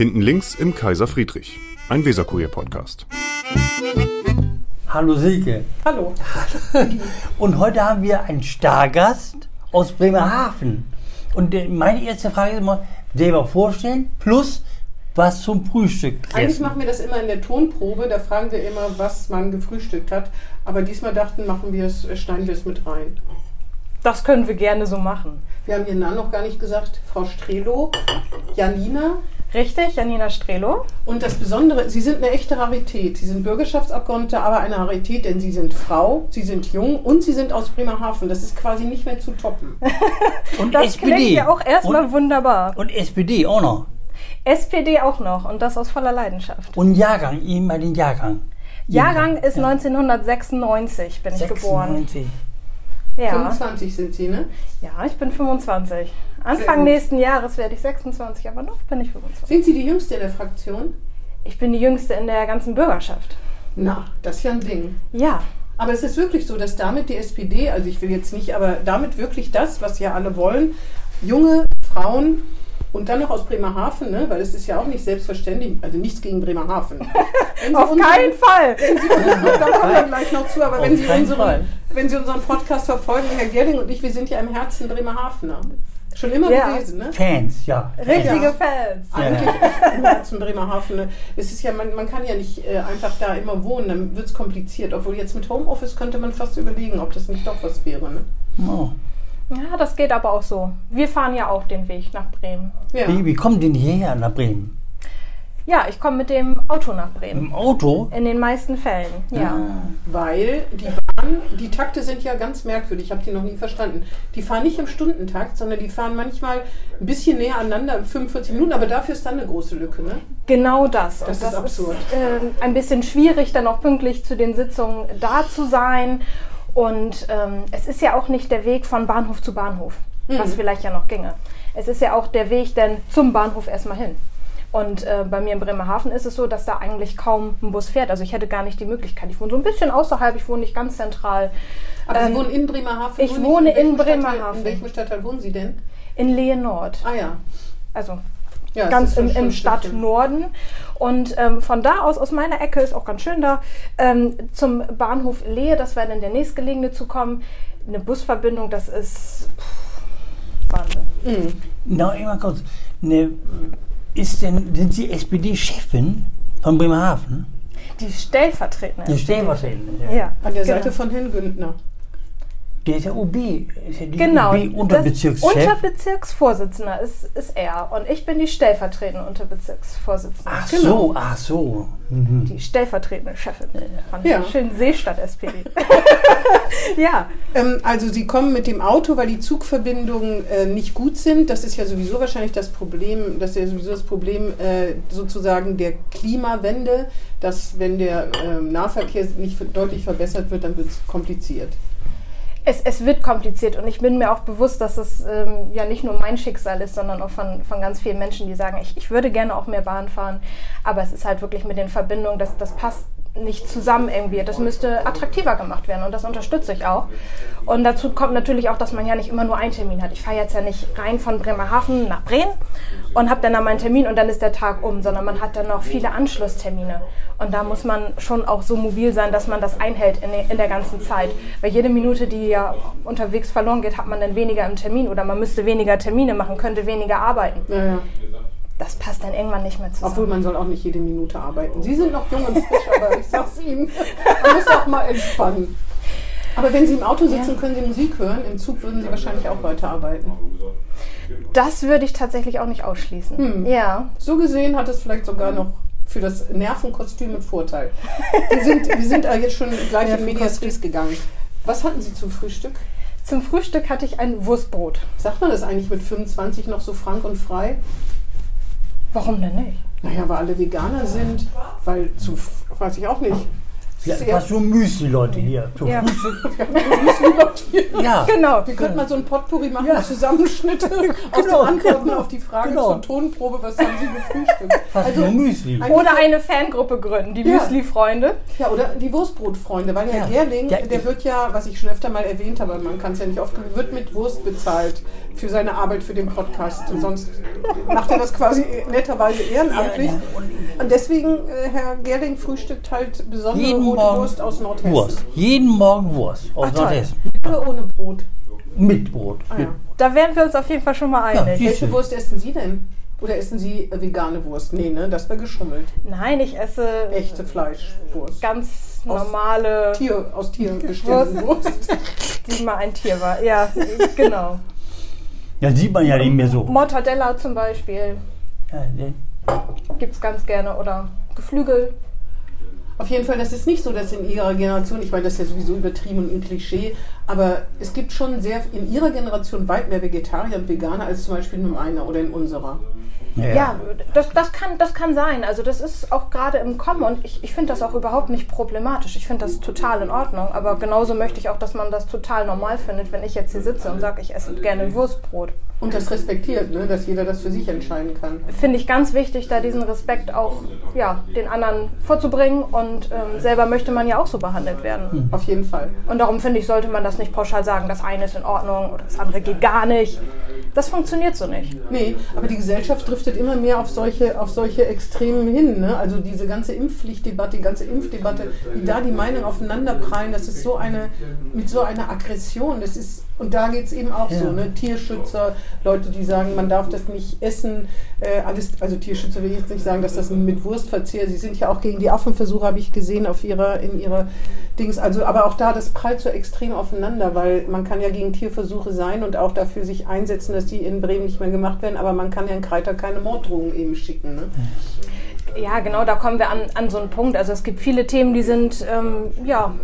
Hinten links im Kaiser Friedrich, ein Weserkurier-Podcast. Hallo Silke. Hallo. Und heute haben wir einen Stargast aus Bremerhaven. Und meine erste Frage ist immer, selber vorstellen, plus was zum Frühstück Eigentlich essen. machen wir das immer in der Tonprobe, da fragen wir immer, was man gefrühstückt hat. Aber diesmal dachten, machen wir es, äh, schneiden wir es mit rein. Das können wir gerne so machen. Wir haben Ihren Namen noch gar nicht gesagt. Frau Strelo, Janina. Richtig, Janina Strelo. Und das Besondere, Sie sind eine echte Rarität. Sie sind Bürgerschaftsabgeordnete, aber eine Rarität, denn Sie sind Frau, Sie sind jung und Sie sind aus Bremerhaven. Das ist quasi nicht mehr zu toppen. Und Das SPD. klingt ja auch erstmal und, wunderbar. und SPD auch noch. SPD auch noch und das aus voller Leidenschaft. Und Jahrgang, eben mal den Jahrgang. Jahrgang ist 1996, bin ich geboren. 96. Ja. 25 sind Sie, ne? ja, ich bin 25. Anfang nächsten Jahres werde ich 26, aber noch bin ich 25. Sind Sie die Jüngste in der Fraktion? Ich bin die Jüngste in der ganzen Bürgerschaft. Na, das ist ja ein Ding. Ja, Aber es ist wirklich so, dass damit die SPD, also ich will jetzt nicht, aber damit wirklich das, was ja alle wollen, junge Frauen und dann noch aus Bremerhaven, ne, weil es ist ja auch nicht selbstverständlich, also nichts gegen Bremerhaven. Auf unseren- keinen Fall. Da kommen wir gleich noch zu, aber Auf wenn Sie, Fall. unseren, wenn Sie unseren Podcast verfolgen, Herr Gerling und ich, wir sind ja im Herzen Bremerhavener. Schon immer Ja. gewesen, ne? Fans, ja. Richtige Ja. Fans. Eigentlich im Herzen Bremerhaven. Ne? Es ist ja, man, man kann ja nicht äh, einfach da immer wohnen, dann wird es kompliziert. Obwohl jetzt mit Homeoffice könnte man fast überlegen, ob das nicht doch was wäre. Ne? Oh. Ja, das geht aber auch so. Wir fahren ja auch den Weg nach Bremen. Ja. Wie, wie kommen denn hierher nach Bremen? Ja, ich komme mit dem Auto nach Bremen. Im Auto? In den meisten Fällen, ja. Weil die Bahn, die Takte sind ja ganz merkwürdig, ich habe die noch nie verstanden. Die fahren nicht im Stundentakt, sondern die fahren manchmal ein bisschen näher aneinander, 45 Minuten, aber dafür ist dann eine große Lücke. Ne? Genau das. Das Und ist absurd. ähm, ein bisschen schwierig, dann auch pünktlich zu den Sitzungen da zu sein. Und ähm, es ist ja auch nicht der Weg von Bahnhof zu Bahnhof, was vielleicht ja noch ginge. Es ist ja auch der Weg dann zum Bahnhof erstmal hin. Und äh, bei mir in Bremerhaven ist es so, dass da eigentlich kaum ein Bus fährt. Also ich hätte gar nicht die Möglichkeit. Ich wohne so ein bisschen außerhalb, ich wohne nicht ganz zentral. Aber Sie Ähm, wohnen in Bremerhaven? ich wohne in Stadtteil- Bremerhaven. In welchem Stadtteil wohnen Sie denn? In Lehe Nord. Ah ja. Also ja ganz im, im. Stadtnorden. Und ähm, von da aus, aus meiner Ecke, ist auch ganz schön da, ähm, zum Bahnhof Lehe, das wäre dann der nächstgelegene zu kommen. Eine Busverbindung, das ist pff, Wahnsinn. Na, immer kurz. Ne, ist denn, sind Sie SPD-Chefin von Bremerhaven? Die stellvertretende. Die stellvertretende. Ja, An der genau. Seite von Herrn Güntner. Der ist ja OB. Ist ja die Genau. OB-Unterbezirkschef. Unterbezirksvorsitzender ist, ist er und ich bin die stellvertretende Unterbezirksvorsitzende. Ach Genau. so, ach so. Mhm. Die stellvertretende Chefin von Ja. der schönen Seestadt SPD. ja, Ähm, also Sie kommen mit dem Auto, weil die Zugverbindungen äh, nicht gut sind. Das ist ja sowieso wahrscheinlich das Problem, das ist ja sowieso das Problem äh, sozusagen der Klimawende, dass wenn der ähm, Nahverkehr nicht deutlich verbessert wird, dann wird es kompliziert. Es, es wird kompliziert und ich bin mir auch bewusst, dass es ähm, ja nicht nur mein Schicksal ist, sondern auch von, von ganz vielen Menschen, die sagen, ich, ich würde gerne auch mehr Bahn fahren, aber es ist halt wirklich mit den Verbindungen, das, das passt nicht zusammen irgendwie. Das müsste attraktiver gemacht werden und das unterstütze ich auch. Und dazu kommt natürlich auch, dass man ja nicht immer nur einen Termin hat. Ich fahre jetzt ja nicht rein von Bremerhaven nach Bremen und habe dann da meinen Termin und dann ist der Tag um, sondern man hat dann noch viele Anschlusstermine. Und da muss man schon auch so mobil sein, dass man das einhält in, der- ganzen Zeit. Weil jede Minute, die ja unterwegs verloren geht, hat man dann weniger im Termin oder man müsste weniger Termine machen, könnte weniger arbeiten. Naja, Das passt dann irgendwann nicht mehr zusammen. obwohl man soll auch nicht jede Minute arbeiten. Sie sind noch jung und frisch, aber ich sag's Ihnen, man muss auch mal entspannen. Aber wenn Sie im Auto sitzen, können Sie Musik hören. Im Zug würden Sie wahrscheinlich auch weiterarbeiten. Das würde ich tatsächlich auch nicht ausschließen. Hm. Ja. So gesehen hat es vielleicht sogar noch für das Nervenkostüm einen Vorteil. Wir sind, wir sind jetzt schon gleich in Medias Res gegangen. Was hatten Sie zum Frühstück? Zum Frühstück hatte ich ein Wurstbrot. Sagt man das eigentlich mit 25 noch so frank und frei? Warum denn nicht? Naja, weil alle Veganer sind, weil zu, weiß ich auch nicht. Ja, fast so Müsli-Leute hier. Zum Ja. Frühstück. Ja. Ja, Genau. Wir könnten mal so ein Potpourri machen, Ja. Zusammenschnitte aus Genau, den Antworten genau, auf die Frage genau. zur Tonprobe, was haben Sie gefrühstückt? fast nur Müsli. Oder eine Fangruppe gründen, die Ja. Müsli-Freunde. Ja, oder die Wurstbrotfreunde, weil Herr Ja. Gerling, Ja, der wird ja, was ich schon öfter mal erwähnt habe, man kann es ja nicht oft, wird mit Wurst bezahlt für seine Arbeit für den Podcast. Sonst macht er das quasi netterweise ehrenamtlich. Ja, ja, und- Und deswegen, äh, Herr Gerling frühstückt halt besondere Morgen Wurst aus Nordhessen. Wurst. Jeden Morgen Wurst aus Ach, toll. Nordhessen. Mit oder ohne Brot? Mit Brot. Ah, ja. Da wären wir uns auf jeden Fall schon mal Ja, einig. die- Welche Wurst essen Sie denn? Oder essen Sie äh, vegane Wurst? Nee, ne? Das wäre geschummelt. Nein, ich esse Echte Fleischwurst. ganz Aus normale, Tier, aus Tierbeständen Wurst. die mal ein Tier war. Ja, genau. Ja, sieht man ja nicht mehr so. Mortadella zum Beispiel Ja, der- gibt es ganz gerne. Oder Geflügel. Auf jeden Fall, das ist nicht so, dass in ihrer Generation, ich meine, das ist ja sowieso übertrieben und ein Klischee, aber es gibt schon sehr in ihrer Generation weit mehr Vegetarier und Veganer als zum Beispiel in meiner oder in unserer. Ja, das, das, kann, das kann sein. Also das ist auch gerade im Kommen und ich, ich finde das auch überhaupt nicht problematisch. Ich finde das total in Ordnung. Aber genauso möchte ich auch, dass man das total normal findet, wenn ich jetzt hier sitze und sage, ich esse gerne ein Wurstbrot. Und das respektiert, ne? dass jeder das für sich entscheiden kann. Finde ich ganz wichtig, da diesen Respekt auch ja, den anderen vorzubringen und ähm, selber möchte man ja auch so behandelt werden. Auf jeden Fall. Und darum finde ich, sollte man das nicht pauschal sagen, das eine ist in Ordnung oder das andere geht gar nicht. Das funktioniert so nicht. Nee, aber die Gesellschaft driftet immer mehr auf solche, auf solche Extremen hin. Ne? Also diese ganze Impfpflichtdebatte, die ganze Impfdebatte, wie da die Meinungen aufeinanderprallen, das ist so eine, mit so einer Aggression. Das ist, und da geht es eben auch so, Ja. ne? Tierschützer, Leute, die sagen, man darf das nicht essen. Äh, alles, also Tierschützer will ich jetzt nicht sagen, dass das mit Wurstverzehr, sie sind ja auch gegen die Affenversuche, habe ich gesehen, auf ihrer, in ihrer Dings. Also, aber auch da, das prallt so extrem aufeinander, weil man kann ja gegen Tierversuche sein und auch dafür sich einsetzen, dass die in Bremen nicht mehr gemacht werden, aber man kann ja in Kreiter keine Morddrohungen eben schicken. Ne? Ja, genau, da kommen wir an, an so einen Punkt. Also es gibt viele Themen, die sind ähm, ja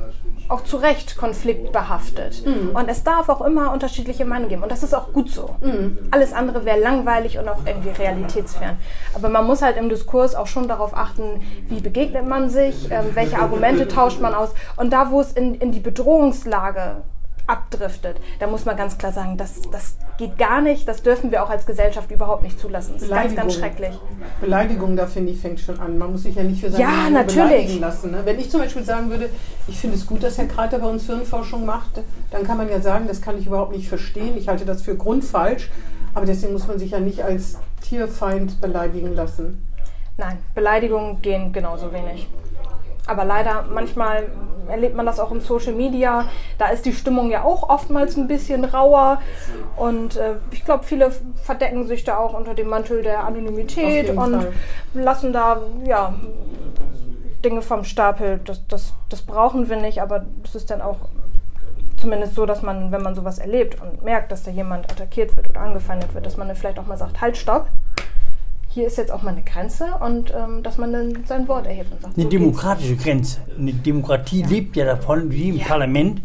auch zu Recht konfliktbehaftet. Und es darf auch immer unterschiedliche Meinungen geben. Und das ist auch gut so. Alles andere wäre langweilig und auch irgendwie realitätsfern. Aber man muss halt im Diskurs auch schon darauf achten, wie begegnet man sich, ähm, welche Argumente tauscht man aus. Und da, wo es in, in die Bedrohungslage abdriftet, da muss man ganz klar sagen, das, das geht gar nicht, das dürfen wir auch als Gesellschaft überhaupt nicht zulassen. Das ist ganz, ganz schrecklich. Beleidigung, da finde ich, fängt schon an. Man muss sich ja nicht für seine Ja, Meinung natürlich. beleidigen lassen. Ne? Wenn ich zum Beispiel sagen würde, ich finde es gut, dass Herr Kreiter bei uns Hirnforschung macht, dann kann man ja sagen, das kann ich überhaupt nicht verstehen. Ich halte das für grundfalsch. Aber deswegen muss man sich ja nicht als Tierfeind beleidigen lassen. Nein, Beleidigungen gehen genauso wenig. Aber leider, manchmal erlebt man das auch im Social Media. Da ist die Stimmung ja auch oftmals ein bisschen rauer. Und äh, ich glaube, viele verdecken sich da auch unter dem Mantel der Anonymität und Fall. lassen da ja, Dinge vom Stapel. Das, das, das brauchen wir nicht, aber es ist dann auch zumindest so, dass man, wenn man sowas erlebt und merkt, dass da jemand attackiert wird oder angefeindet wird, dass man dann vielleicht auch mal sagt, halt, stopp. Hier ist jetzt auch mal eine Grenze und ähm, dass man dann sein Wort erhebt und sagt, Eine so geht's. demokratische Grenze. Eine Demokratie lebt ja davon, wie im Ja. Parlament,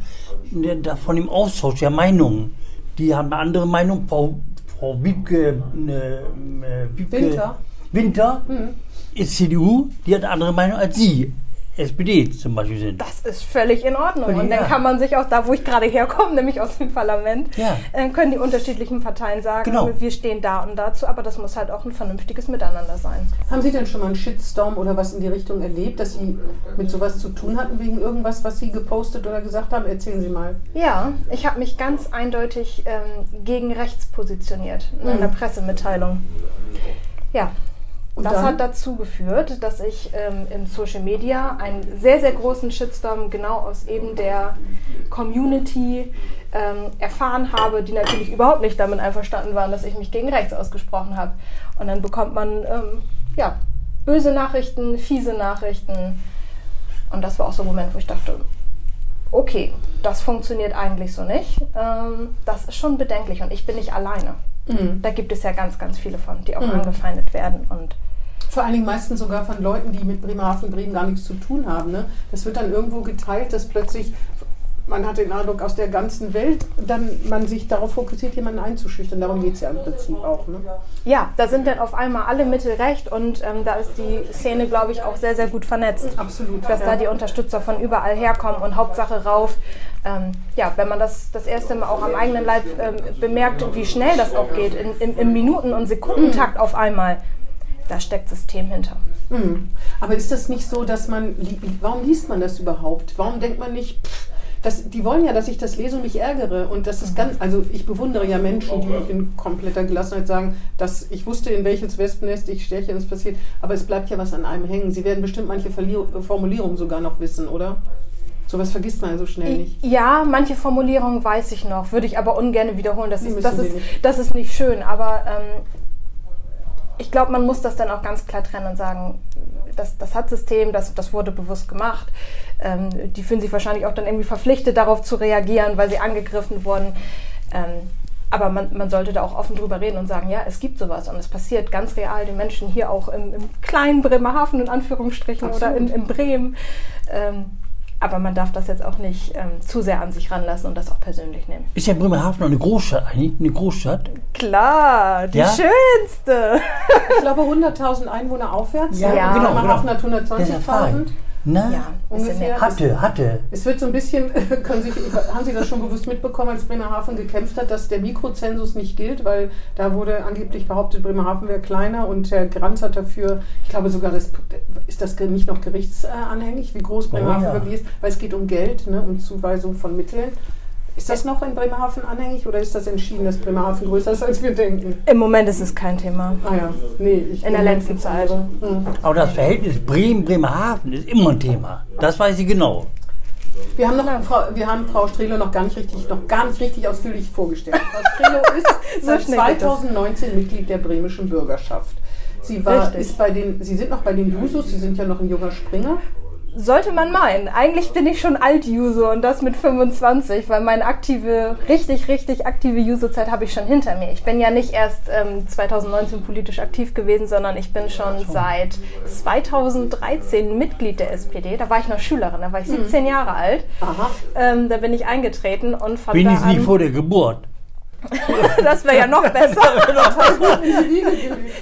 der- davon im Austausch der Meinungen. Die haben eine andere Meinung. Frau, Frau Wiebke, äh, äh, Wiebke Winter. Winter ist CDU, die hat eine andere Meinung als Sie. SPD zum Beispiel sind. Das ist völlig in Ordnung. Völlig, Und dann ja. kann man sich auch da, wo ich gerade herkomme, nämlich aus dem Parlament, Ja. äh, können die unterschiedlichen Parteien sagen, Genau. wir stehen da und dazu, aber das muss halt auch ein vernünftiges Miteinander sein. Haben Sie denn schon mal einen Shitstorm oder was in die Richtung erlebt, dass Sie mit sowas zu tun hatten, wegen irgendwas, was Sie gepostet oder gesagt haben? Erzählen Sie mal. Ja, ich habe mich ganz eindeutig ähm, gegen rechts positioniert in einer Pressemitteilung. Ja, Und das dann? hat dazu geführt, dass ich ähm, in Social Media einen sehr, sehr großen Shitstorm genau aus eben der Community ähm, erfahren habe, die natürlich überhaupt nicht damit einverstanden waren, dass ich mich gegen rechts ausgesprochen habe. Und dann bekommt man ähm, ja, böse Nachrichten, fiese Nachrichten. Und das war auch so ein Moment, wo ich dachte, okay, das funktioniert eigentlich so nicht. Ähm, das ist schon bedenklich und ich bin nicht alleine. Da gibt es ja ganz, ganz viele von, die auch Mhm. angefeindet werden. Und Vor allen Dingen meistens sogar von Leuten, die mit Bremerhaven, Bremen gar nichts zu tun haben. Ne? Das wird dann irgendwo geteilt, dass plötzlich man hat den Eindruck, aus der ganzen Welt, dann man sich darauf fokussiert, jemanden einzuschüchtern. Darum geht es ja im Prinzip auch. Ne? Ja, da sind dann auf einmal alle Mittel recht und ähm, da ist die Szene, glaube ich, auch sehr, sehr gut vernetzt. Absolut. Dass ja. da die Unterstützer von überall herkommen und Hauptsache rauf. Ähm, ja, wenn man das das erste Mal auch am eigenen Leib ähm, bemerkt, wie schnell das auch geht, in, in, im Minuten- und Sekundentakt auf einmal, da steckt System hinter. Mhm. Aber ist das nicht so, dass man, warum liest man das überhaupt? Warum denkt man nicht, pff, das, die wollen ja, dass ich das lese und mich ärgere. Und das ist ganz, also ich bewundere ja Menschen, die in kompletter Gelassenheit sagen, dass ich wusste, in welches Wespennest ich steche und es passiert. Aber es bleibt ja was an einem hängen. Sie werden bestimmt manche Verlier Formulierungen sogar noch wissen, oder? Sowas vergisst man ja so schnell nicht. Ja, manche Formulierungen weiß ich noch, würde ich aber ungern wiederholen. Das, ist, das, ist, nicht. das ist nicht schön, aber ähm, ich glaube, man muss das dann auch ganz klar trennen und sagen, das, das hat System, das, das wurde bewusst gemacht. Ähm, die fühlen sich wahrscheinlich auch dann irgendwie verpflichtet, darauf zu reagieren, weil sie angegriffen wurden. Ähm, aber man, man sollte da auch offen drüber reden und sagen, ja, es gibt sowas und es passiert ganz real den Menschen hier auch im, im kleinen Bremerhaven in Anführungsstrichen oder in, Absolut. in Bremen. Ähm, aber man darf das jetzt auch nicht ähm, zu sehr an sich ranlassen und das auch persönlich nehmen. Ist ja Bremerhaven eine Großstadt eigentlich? Eine Großstadt? Klar, die Ja? schönste. Ich glaube 100.000 Einwohner aufwärts. Ja, Ja. genau, Bremerhaven hat Deshalb frage 120.000. Na, Ja, Ungefähr. hatte, hatte. Es wird so ein bisschen, können Sie, haben Sie das schon bewusst mitbekommen, als Bremerhaven gekämpft hat, dass der Mikrozensus nicht gilt, weil da wurde angeblich behauptet, Bremerhaven wäre kleiner und Herr Granz hat dafür, ich glaube sogar, das, ist das nicht noch gerichtsanhängig, wie groß Bremerhaven ja. wirklich ist, weil es geht um Geld ne, und Zuweisung von Mitteln. Ist das noch in Bremerhaven anhängig oder ist das entschieden, dass Bremerhaven größer ist, als wir denken? Im Moment ist es kein Thema. Ah ja, nee. Ich In der letzten Zeit. Mhm. Aber das Verhältnis Bremen-Bremerhaven ist immer ein Thema. Das weiß ich genau. Wir haben, noch, Frau, wir haben Frau Strelo noch gar nicht richtig, noch gar nicht richtig ausführlich vorgestellt. Frau Strelo ist So seit schnell geht das. 2019 Mitglied der bremischen Bürgerschaft. Sie, war, Richtig. ist bei den, Sie sind noch bei den Jusos, Sie sind ja noch ein junger Springer. Sollte man meinen. Eigentlich bin ich schon Alt-User und das mit 25, weil meine aktive, richtig, richtig aktive User-Zeit habe ich schon hinter mir. Ich bin ja nicht erst ähm, 2019 politisch aktiv gewesen, sondern ich bin schon seit 2013 Mitglied der SPD. Da war ich noch Schülerin, da war ich 17 Jahre alt. Aha. Ähm, da bin ich eingetreten und von Wenigstens da nicht an, vor der Geburt. das wäre ja noch besser.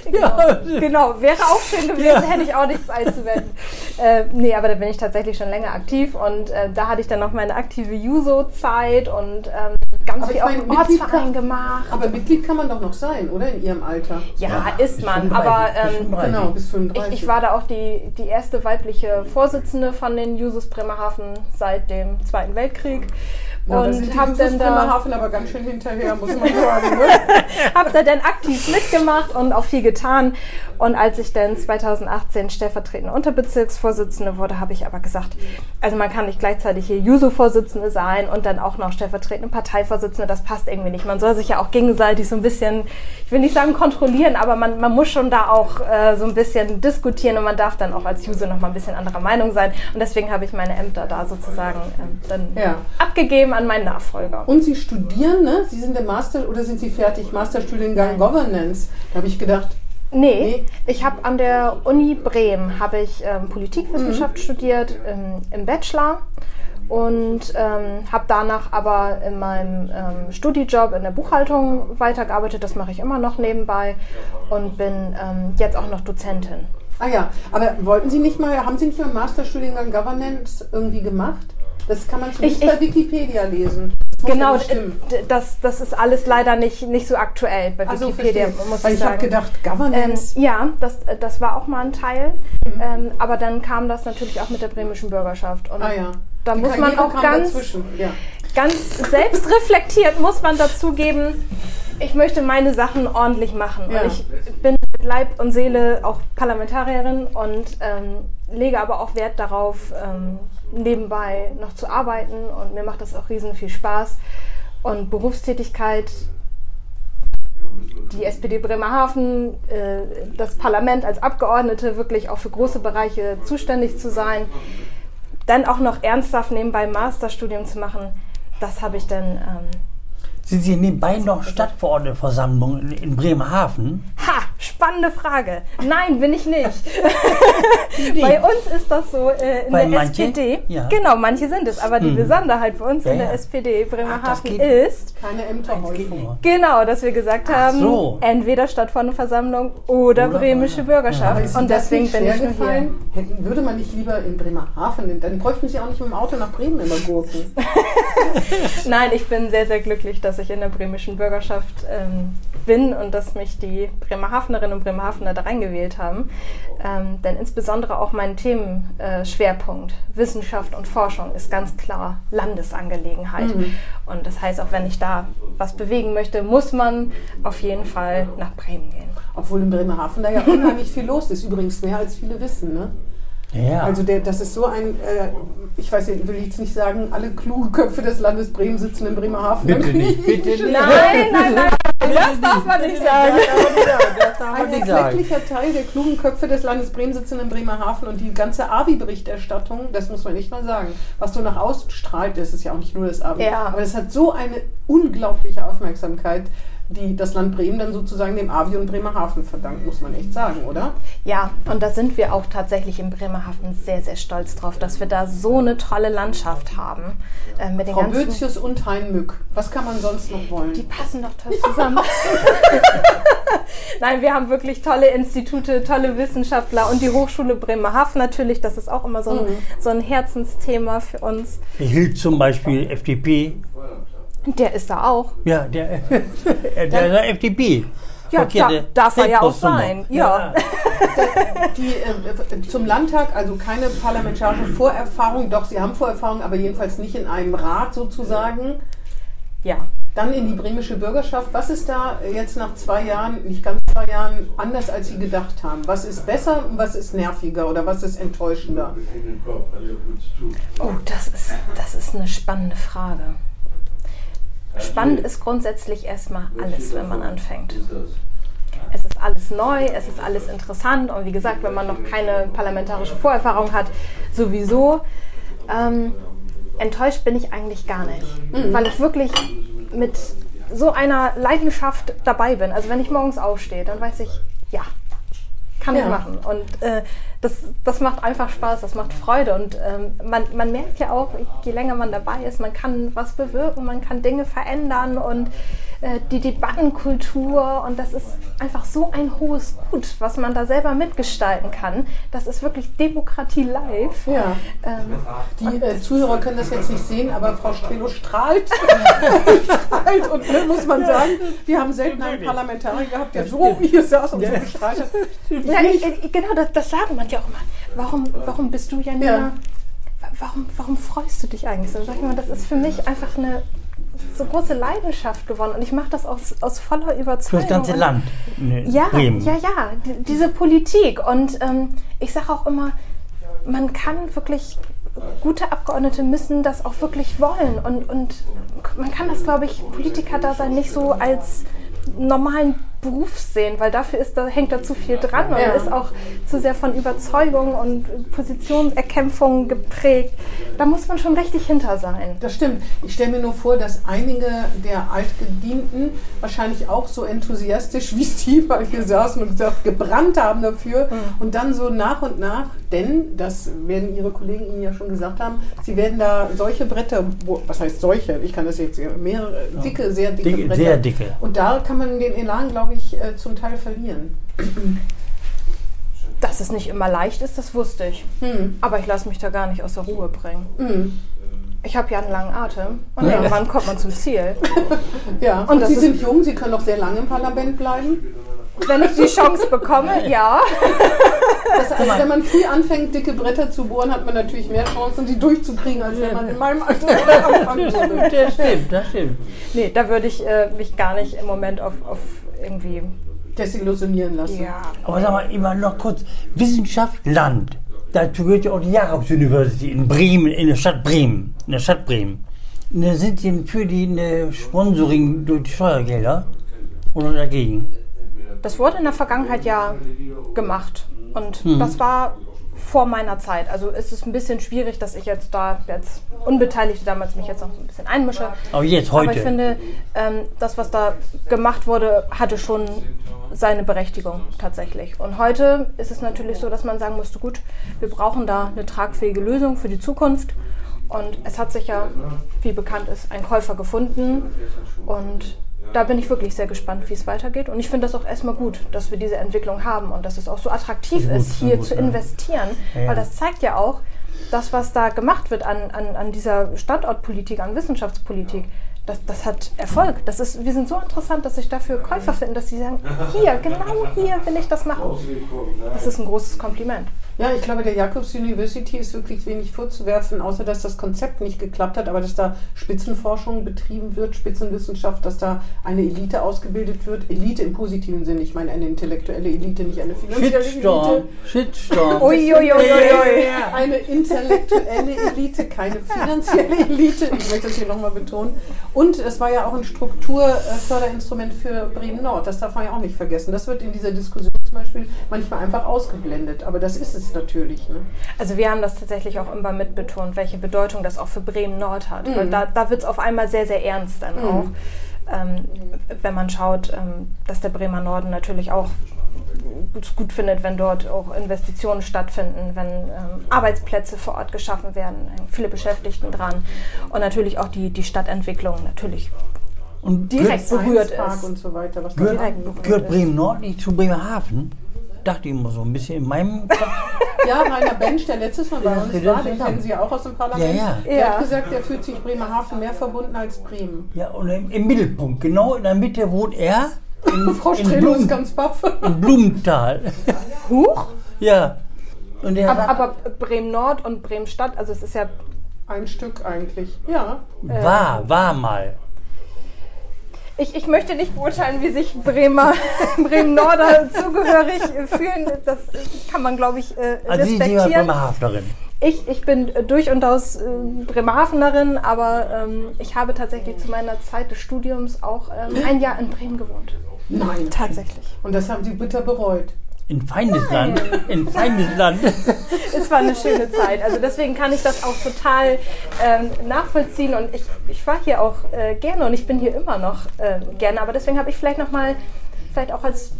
Gelegt. genau, wäre auch schön gewesen, Ja. hätte ich auch nichts einzuwenden. äh, nee, aber da bin ich tatsächlich schon länger aktiv und äh, da hatte ich dann noch meine aktive Juso-Zeit und ähm, ganz Aber viel auch im Ortsverein kann- gemacht. Aber Mitglied kann man doch noch sein, oder? In Ihrem Alter. Ja, Ja, ist bis man, 35, aber ähm, 35. Genau, bis 35. ich, ich war da auch die, die erste weibliche Vorsitzende von den Jusos Bremerhaven seit dem Zweiten Weltkrieg. Ja, da und die habe Jusos dann da Bremerhaven aber ganz schön hinterher, muss man sagen. Ne? habe da dann aktiv mitgemacht und auch viel getan. Und als ich dann 2018 stellvertretende Unterbezirksvorsitzende wurde, habe ich aber gesagt, also man kann nicht gleichzeitig hier Juso-Vorsitzende sein und dann auch noch stellvertretende Parteivorsitzende. Das passt irgendwie nicht. Man soll sich ja auch gegenseitig so ein bisschen, ich will nicht sagen kontrollieren, aber man, man muss schon da auch äh, so ein bisschen diskutieren und man darf dann auch als Juso noch mal ein bisschen anderer Meinung sein. Und deswegen habe ich meine Ämter da sozusagen ähm, dann Ja. abgegeben an meinen Nachfolger. Und Sie studieren, ne? Sie sind im Master oder sind Sie fertig? Masterstudiengang Governance. Da habe ich gedacht, Nee, Nee. ich habe an der Uni Bremen habe ich ähm, Politikwissenschaft studiert im, im Bachelor und ähm, habe danach aber in meinem ähm, Studijob in der Buchhaltung weitergearbeitet. Das mache ich immer noch nebenbei und bin ähm, jetzt auch noch Dozentin. ah ja, aber wollten Sie nicht mal, haben Sie nicht mal einen Masterstudiengang Governance irgendwie gemacht? Das kann man zumindest Ich- ich- bei Wikipedia lesen. Das Genau, das, das ist alles leider nicht, nicht so aktuell bei Ach so, Wikipedia, verstehe. muss Weil ich ich habe gedacht, Ähm, Governance. ja, das, das war auch mal ein Teil. Mhm. Ähm, aber dann kam das natürlich auch mit der bremischen Bürgerschaft. Und ah ja. Da muss man auch ganz. Ja. ganz selbstreflektiert, muss man dazugeben, ich möchte meine Sachen ordentlich machen. Ja. Und ich bin mit Leib und Seele auch Parlamentarierin und ähm, lege aber auch Wert darauf, ähm, nebenbei noch zu arbeiten. Und mir macht das auch riesen viel Spaß. Und Berufstätigkeit die SPD Bremerhaven, äh, das Parlament als Abgeordnete wirklich auch für große Bereiche zuständig zu sein, dann auch noch ernsthaft nebenbei Masterstudium zu machen, das habe ich dann. Ähm, Sind Sie nebenbei noch Stadtverordnetenversammlung in, in Bremerhaven? ha, spannend! spannende Frage. Nein, bin ich nicht. bei uns ist das so äh, in Bei der manche? SPD. Ja. Genau, manche sind es. Aber die Besonderheit bei uns Ja, in der ja. SPD Ach, Bremerhaven geht- ist, Keine Ämterhäufung. genau, dass wir gesagt haben, so. entweder Stadtversammlung oder, bremische Bürgerschaft. Und das deswegen bin ich nur hier. gefallen? Hätten, würde man nicht lieber in Bremerhaven, dann bräuchten Sie auch nicht mit dem Auto nach Bremen immer gurken. Nein, ich bin sehr, sehr glücklich, dass ich in der bremischen Bürgerschaft ähm, bin und dass mich die Bremerhavenerinnen und Bremerhavener da reingewählt haben. Ähm, denn insbesondere auch mein Themenschwerpunkt, äh, Wissenschaft und Forschung, ist ganz klar Landesangelegenheit. Und das heißt, auch wenn ich da was bewegen möchte, muss man auf jeden Fall nach Bremen gehen. Obwohl in Bremerhaven da ja unheimlich viel los ist. Übrigens mehr als viele wissen. Ne? Ja. Also der, das ist so ein, äh, ich weiß nicht, will ich jetzt nicht sagen, alle klugen Köpfe des Landes Bremen sitzen in Bremerhaven. bitte nicht, bitte nicht. Nein, nein, nein, das darf man nicht sagen. Das darf man Ein nicht sagen. erklecklicher Teil der klugen Köpfe des Landes Bremen sitzen in Bremerhaven und die ganze AVI-Berichterstattung, das muss man nicht mal sagen, was so nach außen strahlt, das ist ja auch nicht nur das AVI, Ja. aber es hat so eine unglaubliche Aufmerksamkeit, die das Land Bremen dann sozusagen dem AVI und Bremerhaven verdankt, muss man echt sagen, oder? Ja, und da sind wir auch tatsächlich in Bremerhaven sehr, sehr stolz drauf, dass wir da so eine tolle Landschaft haben. Äh, mit den Frau ganzen, Bözius und Hein Mück, was kann man sonst noch wollen? die passen doch toll zusammen. Nein, wir haben wirklich tolle Institute, tolle Wissenschaftler und die Hochschule Bremerhaven natürlich, das ist auch immer so ein, so ein Herzensthema für uns. Der Hild zum Beispiel, FDP. Der ist da auch. Ja, der, der, der FDP. Ja, Verkehrte da- darf er ja auch sein, ja. Die, äh, zum Landtag, also keine parlamentarische Vorerfahrung, doch, Sie haben Vorerfahrung, aber jedenfalls nicht in einem Rat sozusagen. Ja. Dann in die bremische Bürgerschaft. Was ist da jetzt nach zwei Jahren, nicht ganz zwei Jahren, anders als Sie gedacht haben? Was ist besser und was ist nerviger oder was ist enttäuschender? Oh, das ist, das ist eine spannende Frage. Spannend ist grundsätzlich erstmal alles, wenn man anfängt. Es ist alles neu, es ist alles interessant und wie gesagt, wenn man noch keine parlamentarische Vorerfahrung hat, sowieso. Ähm, enttäuscht bin ich eigentlich gar nicht, weil ich wirklich mit so einer Leidenschaft dabei bin. Also wenn ich morgens aufstehe, dann weiß ich, ja, kann ich Ja. machen. Und äh, das, das macht einfach Spaß, das macht Freude. Und ähm, man, man merkt ja auch, je länger man dabei ist, man kann was bewirken, man kann Dinge verändern und äh, die Debattenkultur und das ist einfach so ein hohes Gut, was man da selber mitgestalten kann. Das ist wirklich Demokratie live. Ja. Ähm, Die äh, Zuhörer können das jetzt nicht sehen, aber Frau Strelo strahlt. strahlt und ne, muss man sagen, wir haben selten einen Parlamentarier gehabt, der so hier saß und so gestrahlt hat. Ja, ich, ich, genau, das, das sagen manche auch immer. Warum, warum bist du Janina? Ja. Wa- Warum, warum freust du dich eigentlich so? Sag ich mal, das ist für mich einfach eine so große Leidenschaft geworden und ich mache das aus, aus voller Überzeugung. das ganze Land. Ne, Ja, Bremen. ja, ja, die- diese Politik. Und ähm, ich sage auch immer, man kann wirklich, gute Abgeordnete müssen das auch wirklich wollen. Und, und man kann das, glaube ich, Politiker-Dasein nicht so als normalen Beruf sehen, weil dafür ist, da hängt da zu viel dran und Ja. ist auch zu sehr von Überzeugung und Positionserkämpfung geprägt. Da muss man schon richtig hinter sein. Das stimmt. Ich stelle mir nur vor, dass einige der Altgedienten wahrscheinlich auch so enthusiastisch wie Sie mal hier saßen und gesagt, gebrannt haben dafür und dann so nach und nach, denn, das werden Ihre Kollegen Ihnen ja schon gesagt haben, Sie werden da solche Bretter, wo, was heißt solche? Ich kann das jetzt sehen, mehrere, dicke, sehr dicke Dicke, Bretter. sehr dicke. Und da kann man den Elan, glaube ich, äh, zum Teil verlieren. Dass es nicht immer leicht ist, das wusste ich. Hm. Aber ich lasse mich da gar nicht aus der Ruhe bringen. Hm. Ich habe ja einen langen Atem und Ja. irgendwann kommt man zum Ziel. Ja, Und und Sie sind jung, Sie können noch sehr lange im Parlament bleiben. Wenn ich die Chance bekomme, ja. Das, also wenn man früh anfängt, dicke Bretter zu bohren, hat man natürlich mehr Chancen, die durchzukriegen, als wenn man in meinem Alter anfangen würde. Das stimmt, das stimmt. Nee, da würde ich äh, mich gar nicht im Moment auf, auf irgendwie. Desillusionieren lassen. Ja. Aber sag mal, immer noch kurz, Wissenschaft, Land. Dazu gehört ja auch die Jakobs University in Bremen, in der Stadt Bremen. In der Stadt Bremen. Und da sind Sie für die eine Sponsoring durch die Steuergelder oder dagegen? Das wurde in der Vergangenheit ja gemacht. Und das war vor meiner Zeit. Also ist es ein bisschen schwierig, dass ich jetzt da jetzt Unbeteiligte damals mich jetzt noch so ein bisschen einmische. Aber jetzt heute. Aber ich finde, ähm, das, was da gemacht wurde, hatte schon seine Berechtigung tatsächlich. Und heute ist es natürlich so, dass man sagen musste, gut, wir brauchen da eine tragfähige Lösung für die Zukunft. Und es hat sich ja, wie bekannt ist, ein Käufer gefunden. Und da bin ich wirklich sehr gespannt, wie es weitergeht. Und ich finde das auch erstmal gut, dass wir diese Entwicklung haben und dass es auch so attraktiv Gut, ist, hier gut, zu ja. investieren. Ja, ja. Weil das zeigt ja auch, das, was da gemacht wird an, an, an dieser Standortpolitik, an Wissenschaftspolitik, das, das hat Erfolg. Das ist, wir sind so interessant, dass sich dafür Käufer finden, dass sie sagen, hier, genau hier will ich das machen. Das ist ein großes Kompliment. Ja, ich glaube, der Jacobs University ist wirklich wenig vorzuwerfen, außer dass das Konzept nicht geklappt hat, aber dass da Spitzenforschung betrieben wird, Spitzenwissenschaft, dass da eine Elite ausgebildet wird. Elite im positiven Sinn. Ich meine eine intellektuelle Elite, nicht eine finanzielle Shitstorm. Elite. Shitstorm. Uiuiuiui. Eine intellektuelle Elite, keine finanzielle Elite. Ich möchte das hier nochmal betonen. Und es war ja auch ein Strukturförderinstrument für Bremen Nord. Das darf man ja auch nicht vergessen. Das wird in dieser Diskussion zum Beispiel manchmal einfach ausgeblendet. Aber das ist es natürlich. Ne? Also wir haben das tatsächlich auch immer mitbetont, welche Bedeutung das auch für Bremen Nord hat. Weil da, da wird es auf einmal sehr, sehr ernst dann auch. Ähm, wenn man schaut, ähm, dass der Bremer Norden natürlich auch es gut findet, wenn dort auch Investitionen stattfinden, wenn ähm, Arbeitsplätze vor Ort geschaffen werden, viele Beschäftigten dran und natürlich auch die, die Stadtentwicklung natürlich Und direkt berührt ist. und so weiter. Was Gehört, direkt gehört ist. Bremen Nord nicht zu Bremerhaven? Dachte ich immer so ein bisschen in meinem. Ja, Rainer Bench, der letztes Mal bei Ja, uns war, den kennen Sie ja auch aus dem Parlament. Ja, ja. Der Ja. hat gesagt, er fühlt sich Bremerhaven mehr verbunden als Bremen. Ja, und im, im Mittelpunkt, genau in der Mitte wohnt er. In, Frau Strelo ist ganz baff. in Blumenthal. Huch! Ja. Aber, aber Bremen Nord und Bremen Stadt, also es ist ja Ein Stück eigentlich. Ja. war, war mal. Ich, ich möchte nicht beurteilen, wie sich Bremer, Bremen-Norder zugehörig fühlen. Das kann man, glaube ich, äh, Also sie sind ja respektieren. Bremerhavenerin. Ich, ich bin äh, durch und aus äh, Bremerhavenerin, aber ähm, ich habe tatsächlich zu meiner Zeit des Studiums auch ähm, ein Jahr in Bremen gewohnt. Nein. Tatsächlich. Und das haben Sie bitter bereut. In Feindesland. In Feindesland. Es war eine schöne Zeit. Also deswegen kann ich das auch total ähm, nachvollziehen und ich, ich war hier auch äh, gerne und ich bin hier immer noch äh, gerne. Aber deswegen habe ich vielleicht nochmal, vielleicht auch als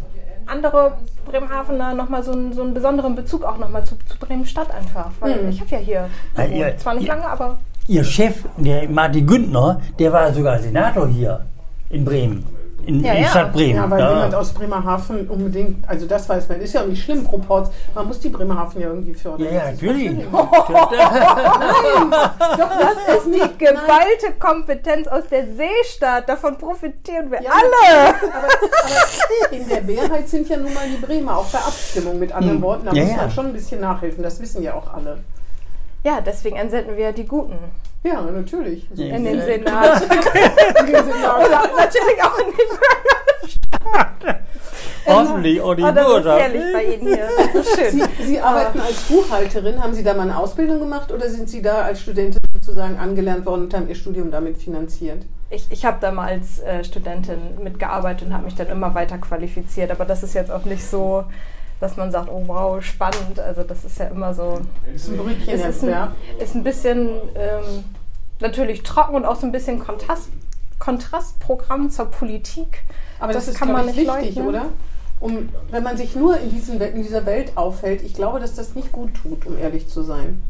andere Bremerhavener nochmal so, einen- so einen besonderen Bezug auch nochmal zu, zu Bremen-Stadt einfach. Weil ich habe ja hier, gewohnt. ihr- zwar nicht ihr- lange, aber Ihr Chef, der Martin Güntner, der war sogar Senator hier in Bremen. In, Ja, in ja. Stadt Bremen. Ja, weil Da- jemand aus Bremerhaven unbedingt, also das weiß man, ist ja auch nicht schlimm, Proports. Man muss die Bremerhaven ja irgendwie fördern. ja, ja, Das ist natürlich. das ist die geballte Kompetenz aus der Seestadt. Davon profitieren wir Ja, alle. Aber, aber in der Mehrheit sind ja nun mal die Bremer, auch bei Abstimmung mit anderen Worten. Da Hm. Ja, muss ja. man schon ein bisschen nachhelfen, das wissen ja auch alle. Ja, deswegen entsenden wir die Guten Ja, natürlich. So Ja. in den Ja. Senat. Ja, Natürlich auch nicht. Hoffentlich auch die Oh, das ist Bürger. herrlich bei Ihnen hier. Das ist schön. Sie, Sie arbeiten als Buchhalterin. Haben Sie da mal eine Ausbildung gemacht oder sind Sie da als Studentin sozusagen angelernt worden und haben Ihr Studium damit finanziert? Ich, ich habe da mal als äh, Studentin mitgearbeitet und habe mich dann immer weiter qualifiziert. Aber das ist jetzt auch nicht so, dass man sagt, oh wow, spannend. Also das ist ja immer so. Das ist ein Es ist ein, ist ein bisschen ähm, natürlich trocken und auch so ein bisschen Kontrast, Kontrastprogramm zur Politik. Aber das, das ist, kann man ich, nicht wichtig, leugnen. oder? Um, wenn man sich nur in, diesen, in dieser Welt aufhält, ich glaube, dass das nicht gut tut, um ehrlich zu sein.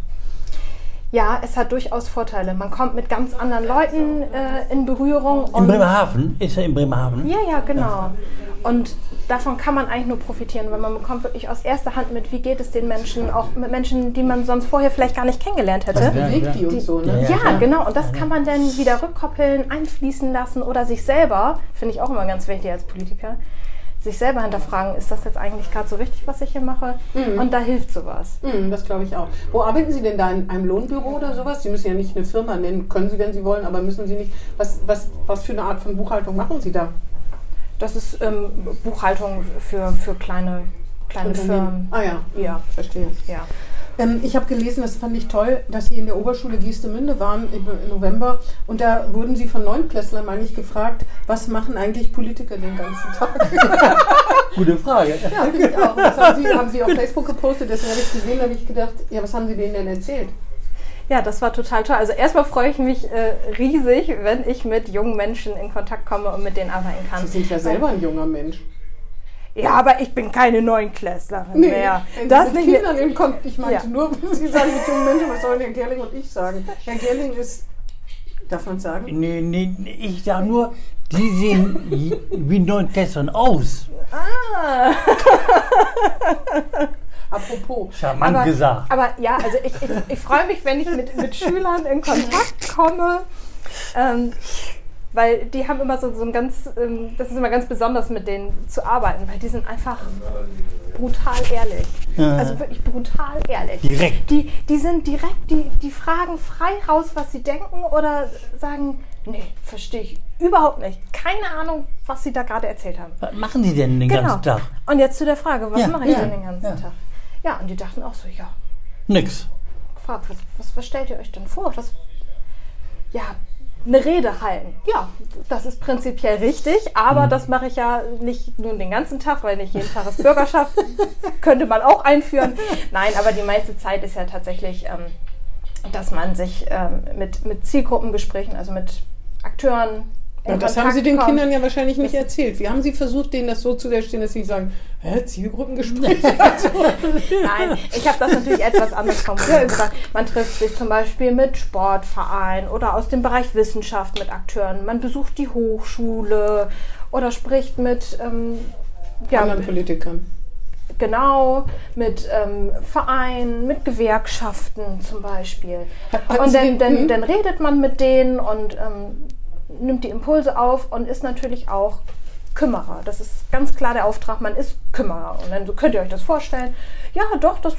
Ja, es hat durchaus Vorteile. Man kommt mit ganz anderen Leuten äh, in Berührung. In Bremerhaven? Ist er in Bremerhaven? Ja, ja, genau. Und davon kann man eigentlich nur profitieren, weil man bekommt wirklich aus erster Hand mit, wie geht es den Menschen, auch mit Menschen, die man sonst vorher vielleicht gar nicht kennengelernt hätte. Ja, Bewegt die und so, ne? Ja, genau. Und das kann man dann wieder rückkoppeln, einfließen lassen oder sich selber, finde ich auch immer ganz wichtig als Politiker, sich selber hinterfragen, ist das jetzt eigentlich gerade so richtig, was ich hier mache? Und da hilft sowas. Hm, das glaube ich auch. Wo arbeiten Sie denn da? In einem Lohnbüro oder sowas? Sie müssen ja nicht eine Firma nennen, können Sie, wenn Sie wollen, aber müssen Sie nicht. Was, was, was für eine Art von Buchhaltung machen Sie da? Das ist ähm, Buchhaltung für, für kleine, kleine Firmen. Ah ja, Ja. verstehe. Ja. Ähm, ich habe gelesen, das fand ich toll, dass Sie in der Oberschule Giestemünde waren im, im November und da wurden Sie von Neunklässlern, meine ich, gefragt, was machen eigentlich Politiker den ganzen Tag? Gute Frage. ja, finde ich auch. Das haben Sie, haben Sie auf Facebook gepostet, deswegen habe ich gesehen, da habe ich gedacht, ja, was haben Sie denen denn erzählt? Ja, das war total toll. Also erstmal freue ich mich äh, riesig, wenn ich mit jungen Menschen in Kontakt komme und mit denen arbeiten kann. Sie sind ja selber ein junger Mensch. Ja, aber ich bin keine Neunklässlerin mehr. wenn Das nicht mehr. Kindern in Kon- Ich meinte Ja. nur, Sie sagen mit jungen Menschen, was sollen Herr Gerling und ich sagen? Herr Gerling ist, darf man sagen? Nee, nee, nee, ich sag nur, die sehen wie Neunklässlerin aus. Ah. Apropos, Charmant aber, gesagt. Aber ja, also ich, ich, ich freue mich, wenn ich mit, mit Schülern in Kontakt komme. Ähm, weil die haben immer so, so ein ganz, ähm, das ist immer ganz besonders mit denen zu arbeiten, weil die sind einfach brutal ehrlich. Ja. Also wirklich brutal ehrlich. Direkt. Die, die sind direkt, die, die fragen frei raus, was sie denken oder sagen, nee, verstehe ich überhaupt nicht. Keine Ahnung, was sie da gerade erzählt haben. Was machen Sie denn den Genau. ganzen Tag? Und jetzt zu der Frage, was Ja, mache ich ja, denn den ganzen. Tag? Ja, und die dachten auch so, ja, Nix. gefragt, was, was, was stellt ihr euch denn vor? Was, ja, eine Rede halten. Ja, das ist prinzipiell richtig, aber das mache ich ja nicht nur den ganzen Tag, weil nicht jeden Tag ist Bürgerschaft. könnte man auch einführen. Nein, aber die meiste Zeit ist ja tatsächlich, ähm, dass man sich ähm, mit, mit Zielgruppengesprächen, also mit Akteuren. Ja, das haben Sie den kommt. Kindern ja wahrscheinlich nicht erzählt. Wie haben Sie versucht, denen das so zu verstehen, dass Sie sagen, hä, Zielgruppengespräche? Nein, ich habe das natürlich etwas anders formuliert. Man trifft sich zum Beispiel mit Sportvereinen oder aus dem Bereich Wissenschaft mit Akteuren. Man besucht die Hochschule oder spricht mit ähm, ja, anderen Politikern. genau mit ähm, Vereinen, mit Gewerkschaften zum Beispiel. Hatten Und dann, dann, hm? dann redet man mit denen und ähm, nimmt die Impulse auf und ist natürlich auch Kümmerer. Das ist ganz klar der Auftrag, man ist Kümmerer. Und dann so könnt ihr euch das vorstellen. Ja, doch, das,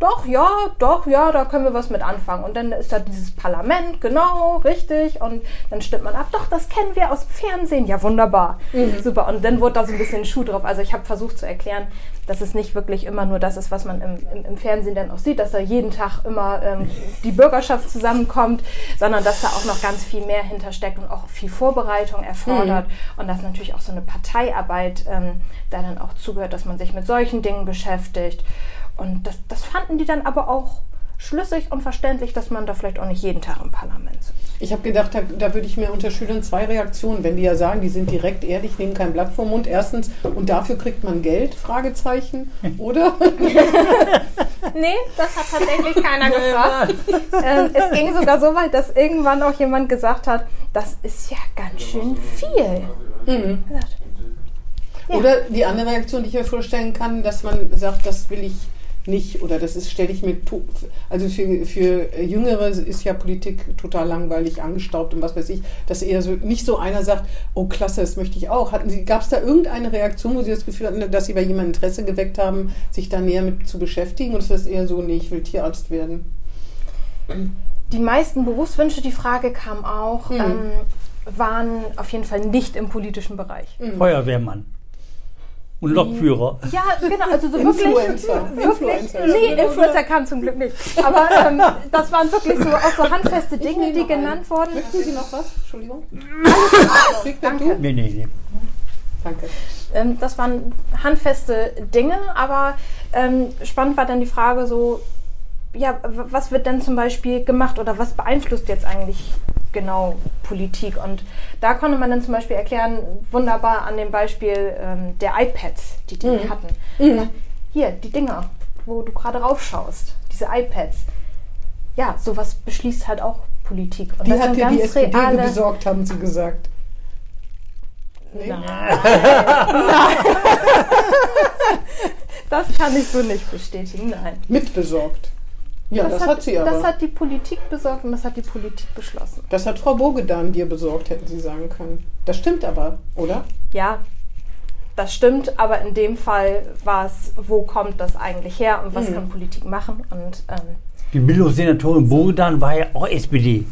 doch, ja, doch, ja, da können wir was mit anfangen. Und dann ist da dieses Parlament, genau, richtig. Und dann stimmt man ab, doch, das kennen wir aus dem Fernsehen. Ja, wunderbar. Super. Und dann wurde da so ein bisschen Schuh drauf. Also ich habe versucht zu erklären, dass es nicht wirklich immer nur das ist, was man im, im, im Fernsehen dann auch sieht, dass da jeden Tag immer ähm, die Bürgerschaft zusammenkommt, sondern dass da auch noch ganz viel mehr hintersteckt und auch viel Vorbereitung erfordert und dass natürlich auch so eine Parteiarbeit ähm, da dann auch zugehört, dass man sich mit solchen Dingen beschäftigt. Und das, das fanden die dann aber auch schlüssig und verständlich, dass man da vielleicht auch nicht jeden Tag im Parlament sitzt. Ich habe gedacht, da, da würde ich mir unter Schülern zwei Reaktionen, wenn die ja sagen, die sind direkt ehrlich, nehmen kein Blatt vom Mund. Erstens, und dafür kriegt man Geld? Fragezeichen. Oder? Nee, das hat tatsächlich keiner gefragt. ähm, es ging sogar so weit, dass irgendwann auch jemand gesagt hat, das ist ja ganz schön viel. Mhm. Ja. Oder die andere Reaktion, die ich mir vorstellen kann, dass man sagt, das will ich nicht oder das ist, stelle ich mir, to- also für, für Jüngere ist ja Politik total langweilig, angestaubt und was weiß ich, dass eher so, nicht so einer sagt, oh klasse, das möchte ich auch. Hatten Sie, gab es da irgendeine Reaktion, wo Sie das Gefühl hatten, dass Sie bei jemandem Interesse geweckt haben, sich da näher mit zu beschäftigen oder ist das eher so, nee, ich will Tierarzt werden? Die meisten Berufswünsche, die Frage kam auch, Mhm. ähm, waren auf jeden Fall nicht im politischen Bereich. Feuerwehrmann. Und Lokführer. Ja, genau, also so Influencer. wirklich. Influencer. wirklich nee, Influencer kam zum Glück nicht. Aber ähm, das waren wirklich so auch so handfeste Dinge, die noch einen. genannt wurden. Möchten Sie noch was? Entschuldigung. Friedberg, Danke. Nee, nee, nee. Danke. Ähm, das waren handfeste Dinge, aber ähm, spannend war dann die Frage so, ja, was wird denn zum Beispiel gemacht oder was beeinflusst jetzt eigentlich genau Politik? Und da konnte man dann zum Beispiel erklären, wunderbar an dem Beispiel ähm, der iPads, die die Mhm. hatten. Ja, hier, die Dinger, wo du gerade raufschaust, diese iPads. Ja, sowas beschließt halt auch Politik. Und Die das hat dir die SPD reale- besorgt, haben Sie gesagt. Nee? Nein. das kann ich so nicht bestätigen, nein. Mitbesorgt. Ja, das, hat, sie aber. Das hat die Politik besorgt und das hat die Politik beschlossen. das hat Frau Bogedan dir besorgt, hätten Sie sagen können. Das stimmt aber, oder? Ja, das stimmt, aber in dem Fall war es, wo kommt das eigentlich her und was Mhm. kann Politik machen? Und ähm, Die Bildungssenatorin Bogdan war ja auch SPD.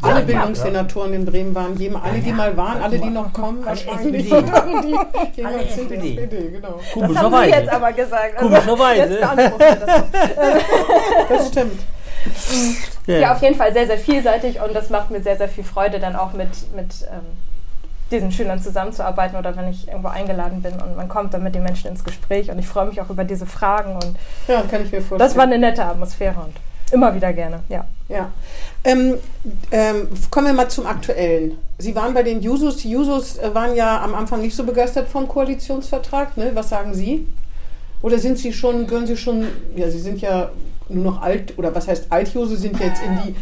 Alle Bildungssenatoren in Bremen waren jedem, alle, die mal waren, alle, die noch kommen, Alle wahrscheinlich. Alle, die Alle jemals sind SPD. SPD, genau. Das haben Sie jetzt aber gesagt. Also, Komischerweise. Jetzt beanspruchen wir das so. Das stimmt. Ja, auf jeden Fall sehr, sehr vielseitig und das macht mir sehr, sehr viel Freude, dann auch mit, mit ähm, diesen Schülern zusammenzuarbeiten oder wenn ich irgendwo eingeladen bin und man kommt dann mit den Menschen ins Gespräch und ich freue mich auch über diese Fragen und Ja, kann ich mir vorstellen. das war eine nette Atmosphäre und immer wieder gerne, ja. Ja. Ähm, ähm, kommen wir mal zum Aktuellen. Sie waren bei den Jusos. Die Jusos äh, waren ja am Anfang nicht so begeistert vom Koalitionsvertrag. Ne? Was sagen Sie? Oder sind Sie schon, gehören Sie schon, ja, Sie sind ja nur noch alt, oder was heißt Alt-Juso, sind jetzt in die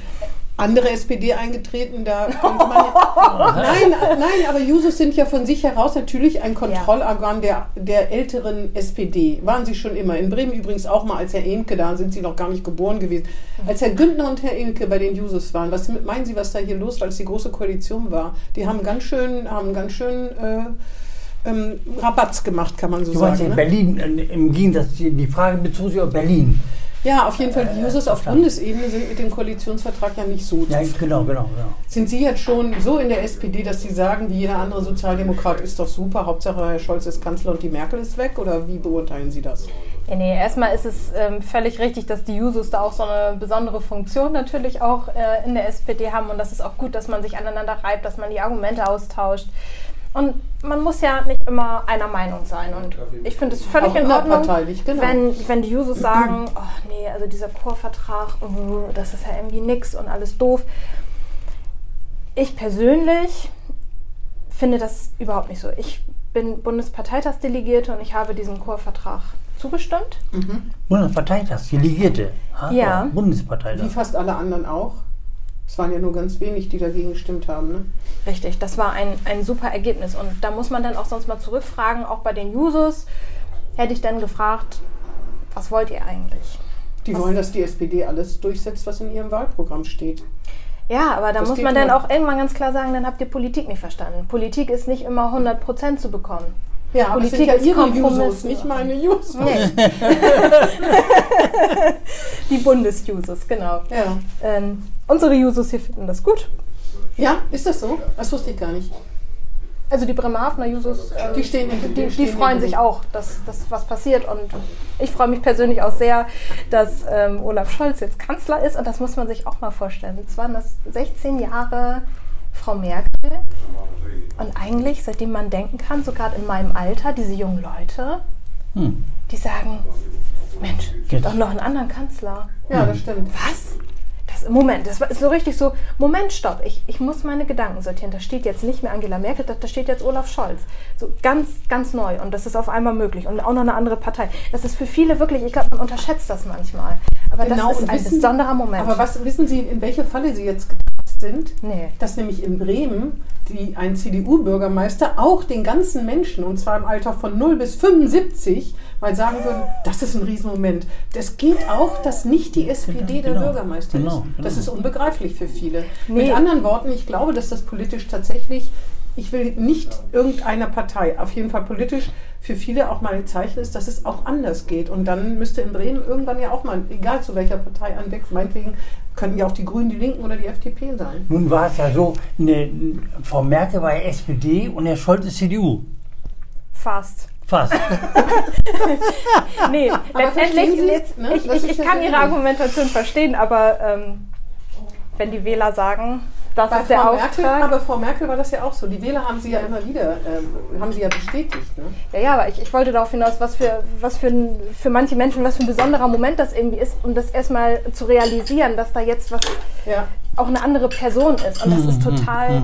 andere SPD eingetreten. Da könnte man ja, nein, nein, aber Jusos sind ja von sich heraus natürlich ein Kontrollorgan der, der älteren SPD. Waren sie schon immer. In Bremen übrigens auch mal als Herr Enke, da sind sie noch gar nicht geboren gewesen. Als Herr Günther und Herr Enke bei den Jusos waren, was meinen Sie, was da hier los war, als die große Koalition war? Die haben ganz schön, haben ganz schön äh, ähm, Rabatz gemacht, kann man so Du meinst sagen. in Ne? Berlin, äh, im Gegensatz, die die Frage bezog sich auf Berlin. Ja, auf jeden Fall, die Jusos auf. Bundesebene sind mit dem Koalitionsvertrag ja nicht so Ja, zufrieden. genau, genau, genau. Sind Sie jetzt schon so in der SPD, dass Sie sagen, wie jeder andere Sozialdemokrat ist doch super, Hauptsache Herr Scholz ist Kanzler und die Merkel ist weg? Oder wie beurteilen Sie das? Ja, nee, erstmal ist es ähm, völlig richtig, dass die Jusos da auch so eine besondere Funktion natürlich auch äh, in der SPD haben und das ist auch gut, dass man sich aneinander reibt, dass man die Argumente austauscht. Und man muss ja nicht immer einer Meinung sein. Und ich finde es völlig Auch in Ordnung, genau. wenn, wenn die Jusos sagen, oh nee, also dieser Chorvertrag, oh, das ist ja irgendwie nix und alles doof. Ich persönlich finde das überhaupt nicht so. Ich bin Bundesparteitagsdelegierte und ich habe diesem Chorvertrag zugestimmt. Bundesparteitag, Delegierte. Ah, Ja. Wie Bundesparteitag. fast alle anderen auch. Es waren ja nur ganz wenig, die dagegen gestimmt haben. Ne? Richtig, das war ein, ein super Ergebnis. Und da muss man dann auch sonst mal zurückfragen, auch bei den Jusos hätte ich dann gefragt, was wollt ihr eigentlich? Die Was- wollen, dass die SPD alles durchsetzt, was in ihrem Wahlprogramm steht. Ja, aber da Das muss man dann auch irgendwann ganz klar sagen, dann habt ihr Politik nicht verstanden. Politik ist nicht immer 100% zu bekommen. Ja, aber es sind Politik ja ihre. Jusos, nicht meine Jusos. Nee. Die Bundesjusos, genau. Ja. Ähm, unsere Jusos hier finden das gut. ja, ist das so? Das wusste ich gar nicht. Also die Bremerhavener Jusos, ähm, Die stehen in- die, die die, stehen freuen in- sich auch, dass, dass was passiert. Und ich freue mich persönlich auch sehr, dass ähm, Olaf Scholz jetzt Kanzler ist. Und das muss man sich auch mal vorstellen. Jetzt waren das 16 Jahre Frau Merkel. Und eigentlich, seitdem man denken kann, so gerade in meinem Alter, diese jungen Leute, Hm. die sagen, Mensch, gibt doch noch einen anderen Kanzler. Ja, das stimmt. Was? Das, Moment, das war so richtig so, Moment, stopp, ich, ich muss meine Gedanken sortieren. Da steht jetzt nicht mehr Angela Merkel, da, da steht jetzt Olaf Scholz. So ganz, ganz neu und das ist auf einmal möglich und auch noch eine andere Partei. Das ist für viele wirklich, ich glaube, man unterschätzt das manchmal. Aber Genau, das ist ein wissen- besonderer Moment. Aber was wissen Sie, in welche Falle Sie jetzt sind? Nee. Dass nämlich in Bremen die, ein CDU-Bürgermeister auch den ganzen Menschen, und zwar im Alter von 0 bis 75, mal sagen würden, das ist ein Riesenmoment. Das geht auch, dass nicht die SPD der Genau, Bürgermeister genau, ist. Das genau. ist unbegreiflich für viele. Nee. Mit anderen Worten, ich glaube, dass das politisch tatsächlich, ich will nicht irgendeiner Partei, auf jeden Fall politisch für viele auch mal ein Zeichen ist, dass es auch anders geht. Und dann müsste in Bremen irgendwann ja auch mal, egal zu welcher Partei ein Wechsel, meinetwegen könnten ja auch die Grünen, die Linken oder die FDP sein. Nun war es ja so, ne, Frau Merkel war ja SPD und Herr Scholz ist CDU. Fast. Fast. Nee, letztendlich, verstehen Sie, jetzt, ne? ich, ich, ist ich kann Ihre. Argumentation verstehen, aber ähm, wenn die Wähler sagen, das Bei ist der Frau Merkel, Auftrag. aber Frau Merkel war das ja auch so. Die Wähler haben sie ja immer wieder, ähm, haben sie ja bestätigt. Ne? Ja, ja, aber ich, ich wollte darauf hinaus, was für, was für, ein, für manche Menschen, was für ein besonderer Moment das irgendwie ist, um das erstmal zu realisieren, dass da jetzt was Ja, auch eine andere Person ist. Und das Mhm, ist total,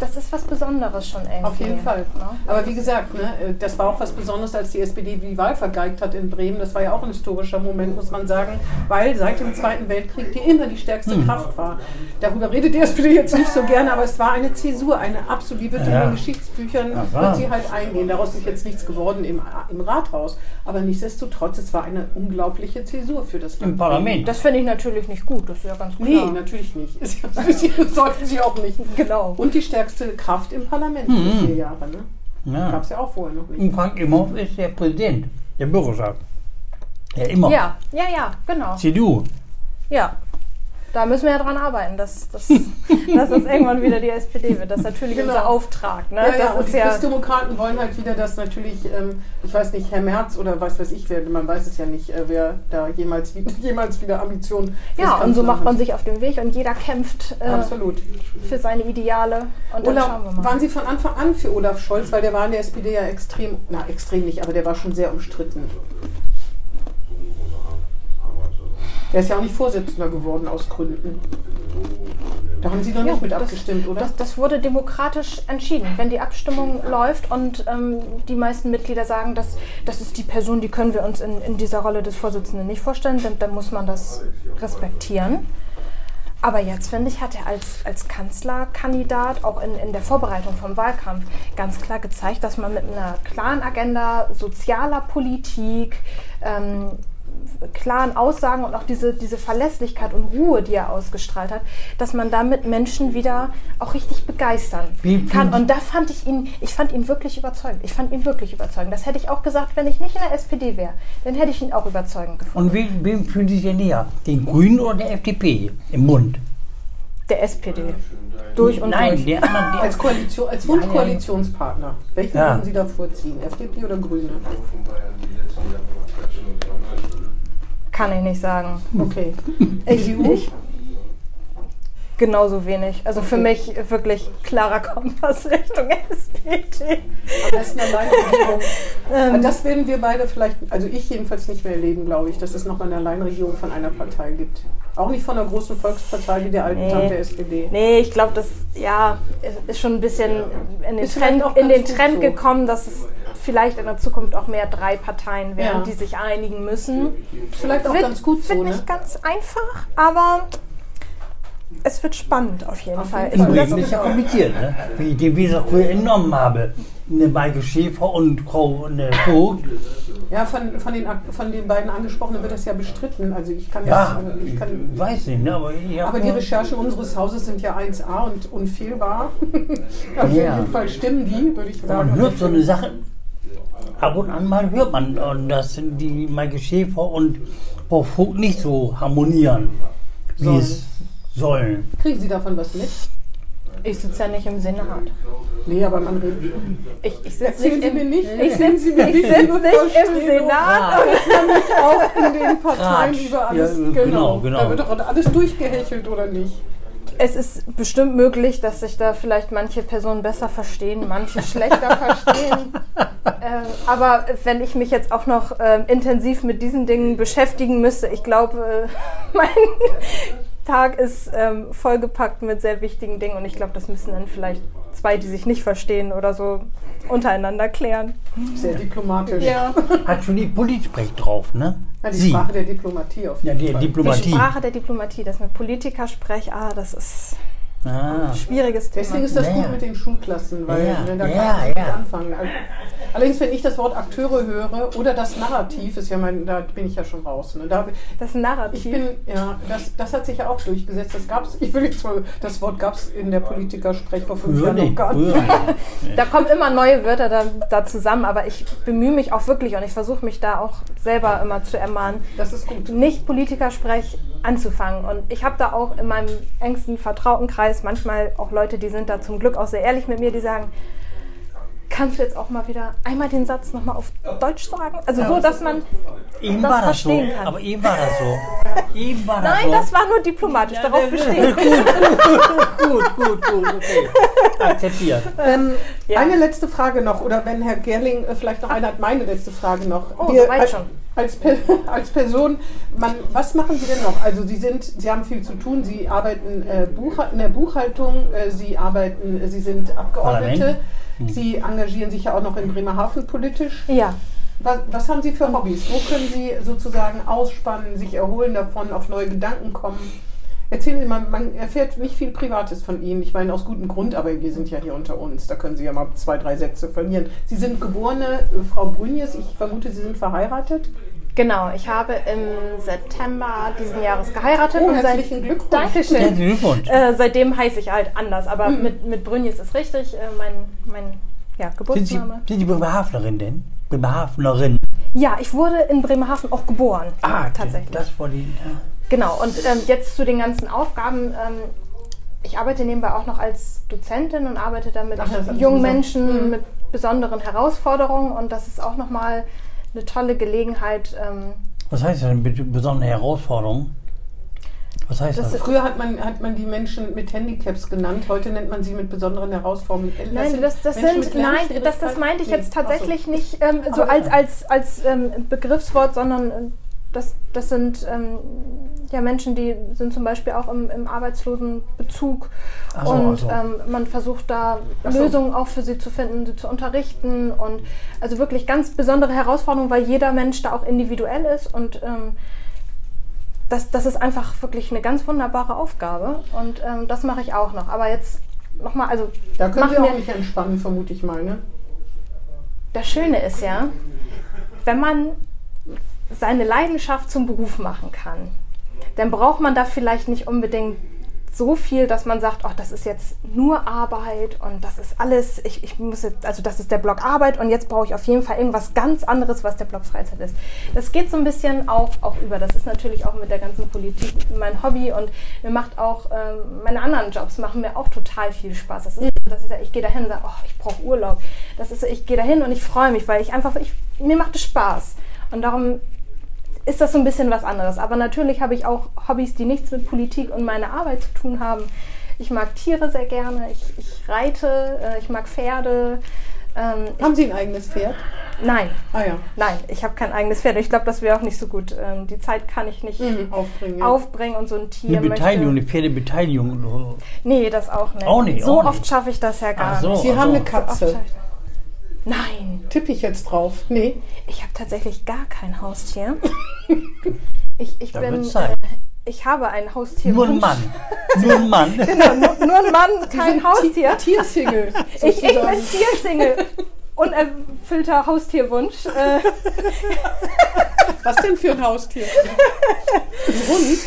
das ist was Besonderes schon irgendwie. auf jeden Fall. Ne? Aber wie gesagt, ne, äh, das war auch was Besonderes, als die SPD die Wahl vergeigt hat in Bremen. Das war ja auch ein historischer Moment, muss man sagen, weil seit dem Zweiten Weltkrieg die immer die stärkste Kraft war. Darüber redet die SPD jetzt nicht so gerne, aber es war eine Zäsur, eine absolut, die wird in Ja. den Geschichtsbüchern, wird sie halt eingehen. Daraus ist jetzt nichts geworden im, im Rathaus. Aber nichtsdestotrotz, es war eine unglaubliche Zäsur für das Im Land Parlament. Das finde ich natürlich nicht gut, das ist ja ganz klar. Nee, natürlich nicht. Ja- Sollten sie auch nicht. Genau. Und die stärkste Kraft im Parlament für vier Jahre. Ne? Gab Ja. es ja auch vorher noch nicht. In Frank Imhoff ist der Präsident der Bürgerschaft. Ja, immer. Ja, ja, ja, genau. CDU. Ja. Da müssen wir ja dran arbeiten, dass, dass, dass das irgendwann wieder die SPD wird. Das ist natürlich Genau. unser Auftrag. Ne? Ja, ja, und die ja, Christdemokraten wollen halt wieder, dass natürlich, ähm, ich weiß nicht, Herr Merz oder was weiß ich, wer, man weiß es ja nicht, äh, wer da jemals, jemals wieder Ambitionen ja, und so macht man sich auf den Weg und jeder kämpft äh. Absolut. für seine Ideale. Und dann Olaf, schauen wir mal. waren Sie von Anfang an für Olaf Scholz, weil der war in der SPD ja extrem, na extrem nicht, aber der war schon sehr umstritten. Der ist ja auch nicht Vorsitzender geworden aus Gründen. Da haben Sie noch Ja, nicht mit das- abgestimmt, oder? Das, das wurde demokratisch entschieden. Wenn die Abstimmung läuft und ähm, die meisten Mitglieder sagen, dass das ist die Person, die können wir uns in, in dieser Rolle des Vorsitzenden nicht vorstellen, dann, dann muss man das respektieren. Aber jetzt, finde ich, hat er als, als Kanzlerkandidat auch in, in der Vorbereitung vom Wahlkampf ganz klar gezeigt, dass man mit einer klaren Agenda sozialer Politik, ähm, klaren Aussagen und auch diese, diese Verlässlichkeit und Ruhe, die er ausgestrahlt hat, dass man damit Menschen wieder auch richtig begeistern Wie kann. Und da fand ich ihn, ich fand ihn wirklich überzeugend. Ich fand ihn wirklich überzeugend. Das hätte ich auch gesagt, wenn ich nicht in der SPD wäre. Dann hätte ich ihn auch überzeugend gefunden. Und wem, wem fühlen Sie sich denn näher? Den Grünen oder der FDP im Bund? Der SPD. Durch und Nein, durch. der andere, der Als, Koalition, als Wunschkoalitionspartner. Welchen Ja. würden Sie da vorziehen? FDP oder Grüne? Kann ich nicht sagen. Okay. Ich, ich genauso wenig. Also für mich wirklich klarer Kompass Richtung SPD. Am besten Alleinregierung. Ähm. Aber das werden wir beide vielleicht, also ich jedenfalls nicht mehr erleben, glaube ich, dass es noch eine Alleinregierung von einer Partei gibt. Auch nicht von einer großen Volkspartei wie der alten Nee. Tante SPD. Nee, ich glaube, das ja, ist- ist schon ein bisschen in den, Ist Trend, auch in den Trend so. gekommen, dass es vielleicht in der Zukunft auch mehr drei Parteien werden, Ja. die sich einigen müssen. Vielleicht auch wird, ganz gut so, wird ne? nicht ganz einfach, aber es wird spannend auf jeden Auf Fall. jeden Fall. Ist ja kompliziert, ne? wie ich den Weser früher entnommen habe. Eine Maike Schäfer und Frau Vogt. Ja, von, von, den, von den beiden Angesprochenen wird das ja bestritten. Also ich kann Ja, das, ich ich kann, weiß nicht, ne? aber ich aber die Recherchen unseres Hauses sind ja 1a und unfehlbar. Auf Ja. jeden Fall stimmen die, würde ich sagen. Man hört so eine Sache, ab und an mal hört man, und das sind die Maike Schäfer und Frau Vogt nicht so harmonieren, wie Sollen. es sollen. Kriegen Sie davon was mit? Ich sitze ja nicht im Senat. Nee, aber man redet. Ich, ich sitze nicht, Sie im- mir nicht. Ich mir ich nicht, sitz nicht im. Senat. auch in den Parteien Rat. über alles. Ja, genau, genau. Da wird doch alles durchgehechelt, oder nicht? Es ist bestimmt möglich, dass sich da vielleicht manche Personen besser verstehen, manche schlechter verstehen. Ähm, aber wenn ich mich jetzt auch noch ähm, intensiv mit diesen Dingen beschäftigen müsste, ich glaube, äh, mein Tag ist ähm, vollgepackt mit sehr wichtigen Dingen und ich glaube, das müssen dann vielleicht zwei, die sich nicht verstehen oder so, untereinander klären. Sehr diplomatisch. Ja. Hat schon die Politsprech drauf, ne? Ja, die Sie. Sprache der Diplomatie auf Ja, jeden die Fall. Die Diplomatie. Sprache der Diplomatie, das mit Politiker spreche, ah, das ist Ah. schwieriges Thema. Deswegen ist das Ja. gut mit den Schulklassen, weil Ja, ne, da ja, kann man nicht ja. anfangen. Allerdings, wenn ich das Wort Akteure höre oder das Narrativ, ist ja mein, da bin ich ja schon raus. Ne? Da, Das Narrativ. ich bin, ja, das, das hat sich ja auch durchgesetzt. Das gab's, ich will jetzt mal, das Wort gab es in der Politikersprech vor fünf Jahren noch gar nicht. Da kommen immer neue Wörter da, da zusammen, aber ich bemühe mich auch wirklich und ich versuche mich da auch selber immer zu ermahnen, Das ist gut. nicht Politikersprech anzufangen. Und ich habe da auch in meinem engsten Vertrautenkreis manchmal auch Leute, die sind da zum Glück auch sehr ehrlich mit mir, die sagen, kannst du jetzt auch mal wieder einmal den Satz nochmal auf Deutsch sagen? Also so, dass man... Eben das war das so. verstehen kann. Aber eben war das so. Eben war das Nein, so. das war nur diplomatisch, darauf bestehe ich. gut, gut, gut, okay. Akzeptiert. Ähm, Ja. Eine letzte Frage noch, oder wenn Herr Gerling äh, vielleicht noch eine hat, meine letzte Frage noch. Oh, soweit als, schon. Als, Pe als Person, man, was machen Sie denn noch? Also Sie sind, Sie haben viel zu tun, Sie arbeiten äh, Buchha- in der Buchhaltung, äh, Sie arbeiten, äh, Sie sind Abgeordnete. Hm. Sie engagieren sich ja auch noch in Bremerhaven politisch. Ja, Was, was haben Sie für Hobbys? Wo können Sie sozusagen ausspannen, sich erholen davon, auf neue Gedanken kommen? Erzählen Sie mal, man erfährt nicht viel Privates von Ihnen. Ich meine, aus gutem Grund, aber wir sind ja hier unter uns. Da können Sie ja mal zwei, drei Sätze verlieren. Sie sind geborene äh, Frau Brünjes. Ich vermute, Sie sind verheiratet. genau. Ich habe im September diesen Jahres geheiratet. Oh, und seit- herzlichen Glückwunsch. Dankeschön. Herzlichen Glückwunsch. Äh, seitdem heiße ich halt anders, aber Mhm. mit, mit Brünjes ist richtig. Äh, mein mein ja, Sind Sie, Geburtsname. sind Sie Bremerhavenerin denn? Bremerhavenerin. Ja, ich wurde in Bremerhaven auch geboren. Ah, tatsächlich. Das war die. Ja. Genau, und ähm, jetzt zu den ganzen Aufgaben. Ähm, ich arbeite nebenbei auch noch als Dozentin und arbeite da mit Ach, jungen. Menschen Mhm. mit besonderen Herausforderungen und das ist auch nochmal eine tolle Gelegenheit. Ähm, Was heißt denn mit besonderen Herausforderungen? Was heißt Das das? Früher hat man, hat man die Menschen mit Handicaps genannt, heute nennt man sie mit besonderen Herausforderungen. Nein, das, das sind, nein, das, das Lernschwierigkeiten? meinte ich jetzt ach so. tatsächlich nicht ähm, so als, als, als ähm, Begriffswort, sondern äh, das, das sind ähm, ja Menschen, die sind zum Beispiel auch im, im Arbeitslosenbezug so, und so. ähm, man versucht da so. Lösungen auch für sie zu finden, sie zu unterrichten und also wirklich ganz besondere Herausforderungen, weil jeder Mensch da auch individuell ist und ähm, das, das ist einfach wirklich eine ganz wunderbare Aufgabe und ähm, das mache ich auch noch. Aber jetzt nochmal, also Da können wir- auch nicht entspannen, vermute ich mal. Ne? Das Schöne ist ja, wenn man seine Leidenschaft zum Beruf machen kann, dann braucht man da vielleicht nicht unbedingt so viel, dass man sagt, ach, das ist jetzt nur Arbeit und das ist alles, ich, ich muss jetzt, also das ist der Block Arbeit und jetzt brauche ich auf jeden Fall irgendwas ganz anderes, was der Block Freizeit ist. Das geht so ein bisschen auch, auch über. Das ist natürlich auch mit der ganzen Politik mein Hobby und mir macht auch, ähm, meine anderen Jobs machen mir auch total viel Spaß. Das ist, dass ich ich gehe dahin und sage, oh, ich brauche Urlaub. Das ist, ich gehe dahin und ich freue mich, weil ich einfach, ich, mir macht es Spaß. Und darum ist das so ein bisschen was anderes. Aber natürlich habe ich auch Hobbys, die nichts mit Politik und meiner Arbeit zu tun haben. Ich mag Tiere sehr gerne, ich, ich reite, äh, ich mag Pferde. Ähm, Haben Sie ein eigenes Pferd? nein, Ah ja. nein, ich habe kein eigenes Pferd. Ich glaube, das wäre auch nicht so gut. Ähm, die Zeit kann ich nicht Mhm, aufbringen. Ja. aufbringen und so ein Tier Eine Beteiligung, möchte. eine Pferdebeteiligung. so. Nee, das auch nicht. Auch nicht, So auch oft schaffe ich das ja gar Ach so. nicht. Sie haben so. eine So Katze. das. Nein, Tippe ich jetzt drauf? Nee. ich habe tatsächlich gar kein Haustier. Ich, ich Da bin. Äh, ich habe ein Haustier. Nur ein Mann. Nur ein Mann. Genau, nur, nur ein Mann, kein Haustier. Ti- Tiersingle. Ich, ich bin Tiersingle. Unerfüllter Haustierwunsch. Äh, Was denn für ein Haustier? Ein Hund?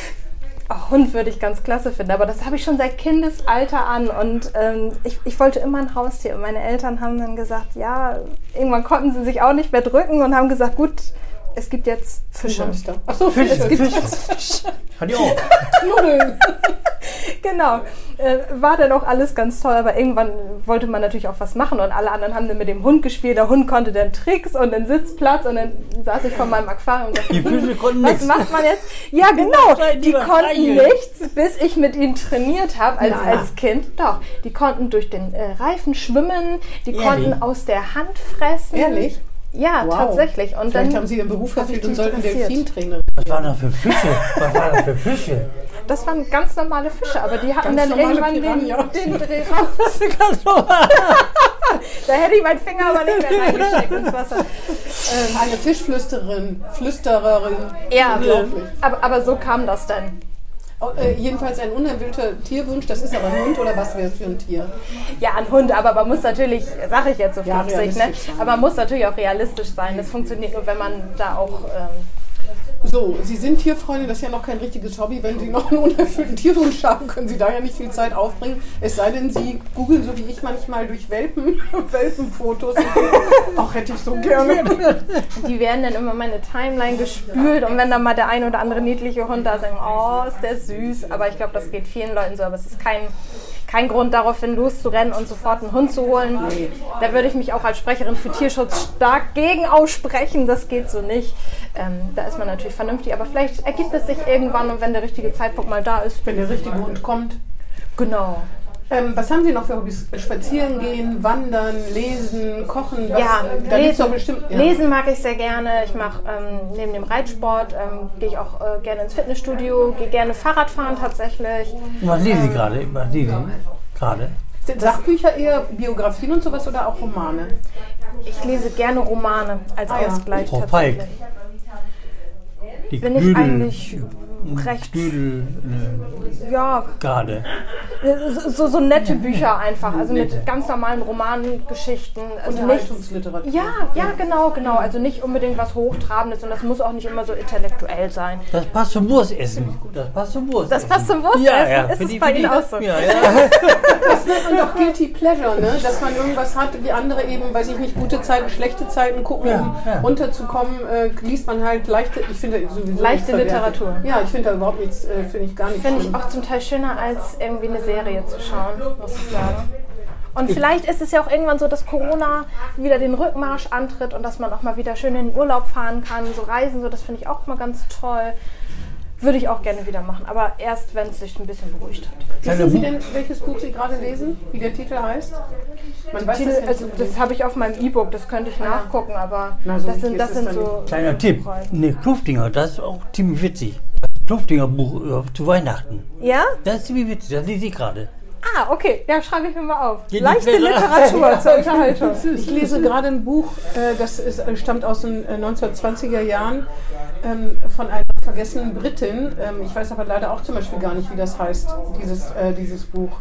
Oh, Hund würde ich ganz klasse finden, aber das habe ich schon seit Kindesalter an und ähm, ich, ich wollte immer ein Haustier. Und meine Eltern haben dann gesagt, ja, irgendwann konnten sie sich auch nicht mehr drücken und haben gesagt, gut, es gibt jetzt Fische. Monster. Achso, Fische, Fische. Fische. Hat die auch. Nudeln. Genau. Äh, war dann auch alles ganz toll, aber irgendwann wollte man natürlich auch was machen und alle anderen haben dann mit dem Hund gespielt. Der Hund konnte dann Tricks und den Sitzplatz und dann saß ich vor meinem Aquarium und dachte, Die Fische konnten was nichts. macht man jetzt? Ja, genau. Die konnten nichts, bis ich mit ihnen trainiert habe als, Na. als Kind. Doch, die konnten durch den äh, Reifen schwimmen, die Ehrlich? konnten aus der Hand fressen. Ehrlich? Ja, Wow. tatsächlich. Und Vielleicht dann, haben Sie Ihren Beruf verfehlt und sollten interessiert. Delfintrainer. Was waren das für Fische? Was waren das für Fische? das waren ganz normale Fische, aber die hatten Ganz dann irgendwann den, Piranha. den Dreh raus. Da hätte ich meinen Finger aber nicht mehr reingesteckt ins Wasser. Ähm, Eine Fischflüsterin, Flüstererin. ja, aber, aber so kam das dann. Äh, jedenfalls ein unerfüllter Tierwunsch. Das ist aber ein Hund oder was wäre es für ein Tier? Ja, ein Hund, aber man muss natürlich, sage ich jetzt so Ja, flapsig, ne? realistisch sein. aber man muss natürlich auch realistisch sein. Das funktioniert nur, wenn man da auch. Ähm, So, Sie sind Tierfreundin, das ist ja noch kein richtiges Hobby. Wenn Sie noch einen unerfüllten Tierwunsch haben, können Sie da ja nicht viel Zeit aufbringen. Es sei denn, Sie googeln, so wie ich manchmal durch Welpen, Welpenfotos. Ach, hätte ich so gerne. die werden dann immer meine Timeline gespült und wenn dann mal der ein oder andere niedliche Hund da sagen, oh, ist der süß. Aber ich glaube, das geht vielen Leuten so. Aber es ist kein, kein Grund daraufhin loszurennen und sofort einen Hund zu holen. Da würde ich mich auch als Sprecherin für Tierschutz stark gegen aussprechen. Das geht so nicht. Ähm, da ist man natürlich vernünftig. Aber vielleicht ergibt es sich irgendwann und wenn der richtige Zeitpunkt mal da ist. Wenn der richtige Hund kommt. Genau. Ähm, was haben Sie noch für Hobbys? Spazieren gehen, wandern, lesen, kochen? Was, Ja, da gibt's lesen, doch bestimmt. Ja. lesen mag ich sehr gerne. Ich mache ähm, neben dem Reitsport, ähm, gehe ich auch äh, gerne ins Fitnessstudio, gehe gerne Fahrrad fahren tatsächlich. Was lesen Sie gerade? Was lesen Sie gerade? Sind Sachbücher eher Biografien und sowas oder auch Romane? Ich lese gerne Romane als Ah. Ausgleich Frau tatsächlich. Falk. Die Bin ich eigentlich recht, Knödel, ne, ja, gerade. so, so nette Bücher einfach, also mit ganz normalen Romangeschichten. Also Unterhaltungsliteratur. ja, ja, genau, genau. Also nicht unbedingt was Hochtrabendes und das muss auch nicht immer so intellektuell sein. Das passt zum Wurstessen. Das passt zum Wurstessen. Das passt zum Wurstessen. Ja, ja. Ist Für es die- bei Ihnen auch so? Ja, ja. Das nennt man doch Guilty Pleasure, ne? dass man irgendwas hat, wie andere eben, weiß ich nicht, gute Zeiten, schlechte Zeiten gucken, Ja, um runterzukommen, äh, liest man halt leichte, ich finde sowieso Leichte. Literatur. Ja, ich finde da überhaupt nichts, äh, finde ich gar nicht Finde ich auch zum Teil schöner, als irgendwie eine Serie zu schauen, muss ich sagen. Und vielleicht ist es ja auch irgendwann so, dass Corona wieder den Rückmarsch antritt und dass man auch mal wieder schön in den Urlaub fahren kann, so reisen, so das finde ich auch mal ganz toll. Würde ich auch gerne wieder machen, aber erst, wenn es sich ein bisschen beruhigt hat. Wissen Sie denn, welches Buch Sie gerade lesen? Wie der Titel heißt? Man weiß Titel, es ja also nicht. das habe ich auf meinem E-Book, das könnte ich nachgucken, aber Na, so das sind, das sind so. Kleiner Tipp. Ne, Kluftinger, das ist auch ziemlich witzig. Das Kluftinger Buch äh, zu Weihnachten. Ja? Das ist ziemlich witzig, das lese ich gerade. Ah, okay, ja, schreibe ich mir mal auf. Die Leichte. Literatur zur Unterhaltung. Ich lese gerade ein Buch, äh, das ist, äh, stammt aus den äh, 1920er Jahren ähm, von einer vergessenen Britin. Ähm, ich weiß aber leider auch zum Beispiel gar nicht, wie das heißt, dieses, dieses Buch.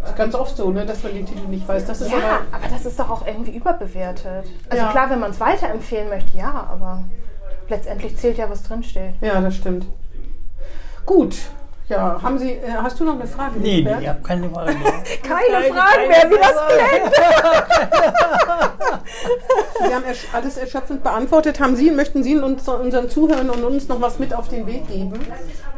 Das ist ganz oft so, ne, dass man den Titel nicht weiß. Das ist Ja, aber, aber das ist doch auch irgendwie überbewertet. Also Ja. klar, wenn man es weiterempfehlen möchte, ja, aber letztendlich zählt ja, was drinsteht. ja, das stimmt. Gut. Ja, haben Sie, äh, hast du noch eine Frage? Nee, nee, ich habe keine Frage mehr. Keine Fragen mehr, wie das klingt. Sie haben ersch- alles erschöpfend beantwortet. Haben Sie, möchten Sie uns, unseren Zuhörern und uns noch was mit auf den Weg geben?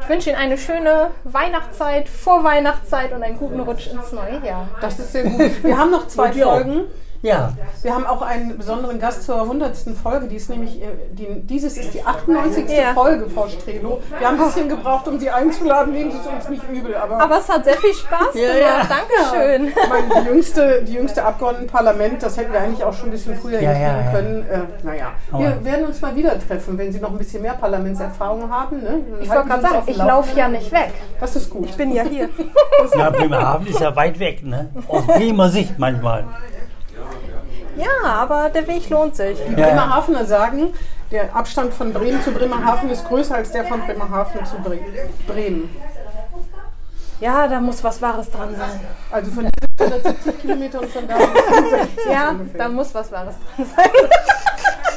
Ich wünsche Ihnen eine schöne Weihnachtszeit, Vorweihnachtszeit und einen guten Rutsch ins neue Jahr. Das ist sehr gut. Wir haben noch zwei. Folgen. Ja, Wir haben auch einen besonderen Gast zur 100. Folge. Die ist nämlich, äh, die, dieses ist die 98. Ja. Folge, Frau Strelo. Wir haben ein bisschen gebraucht, um Sie einzuladen. Nehmen Sie es uns nicht übel. Aber, Aber es hat sehr viel Spaß Ja, gemacht. ja. Dankeschön. ich meine, die jüngste, die jüngste Abgeordnete im Parlament, das hätten wir eigentlich auch schon ein bisschen früher Ja, hinkriegen ja, ja. können. Äh, naja, wir werden uns mal wieder treffen, wenn Sie noch ein bisschen mehr Parlamentserfahrung haben. Ne? Ich wollte gerade sagen, ich laufe ja nicht weg. Das ist gut. Ich bin ja hier. ja Bremerhaven ist ja weit weg, ne? Aus Bremer Sicht manchmal. Ja, aber der Weg lohnt sich. Die Ja. Bremerhavener sagen, der Abstand von Bremen zu Bremerhaven ist größer als der von Bremerhaven zu Bre Bremen. Ja, da muss was Wahres dran sein. Also von 170 Kilometern von da bis 65 Ja, da muss was Wahres dran sein.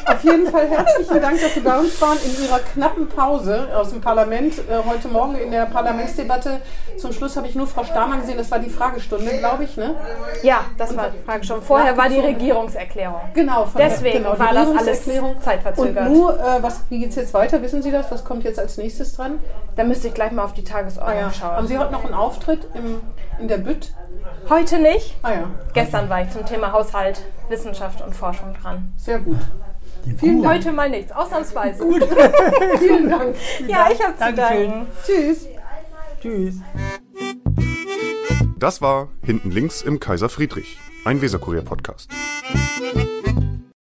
Auf jeden Fall herzlichen Dank, dass Sie bei uns waren in Ihrer knappen Pause aus dem Parlament. Äh, heute Morgen in der Parlamentsdebatte. Zum Schluss habe ich nur Frau Stamann gesehen, das war die Fragestunde, glaube ich. Ne? Ja, das war die Frage schon. Vorher war die. Regierungserklärung. Genau, von Deswegen genau, die war das alles zeitverzögert. Und nur, äh, was, wie geht es jetzt weiter? Wissen Sie das? Was kommt jetzt als nächstes dran? Da müsste ich gleich mal auf die Ah, Tagesordnung ja. schauen. Haben Sie heute noch einen Auftritt im, in der Bütt? Heute nicht. Ah ja, Gestern war ich zum Thema Haushalt, Wissenschaft und Forschung dran. sehr gut. Vielen Heute mal nichts, ausnahmsweise. Vielen Dank. Ja, ich habe zu Dankeschön. danken. Tschüss. Tschüss. Das war Hinten links im Kaiser Friedrich, ein Weserkurier-Podcast.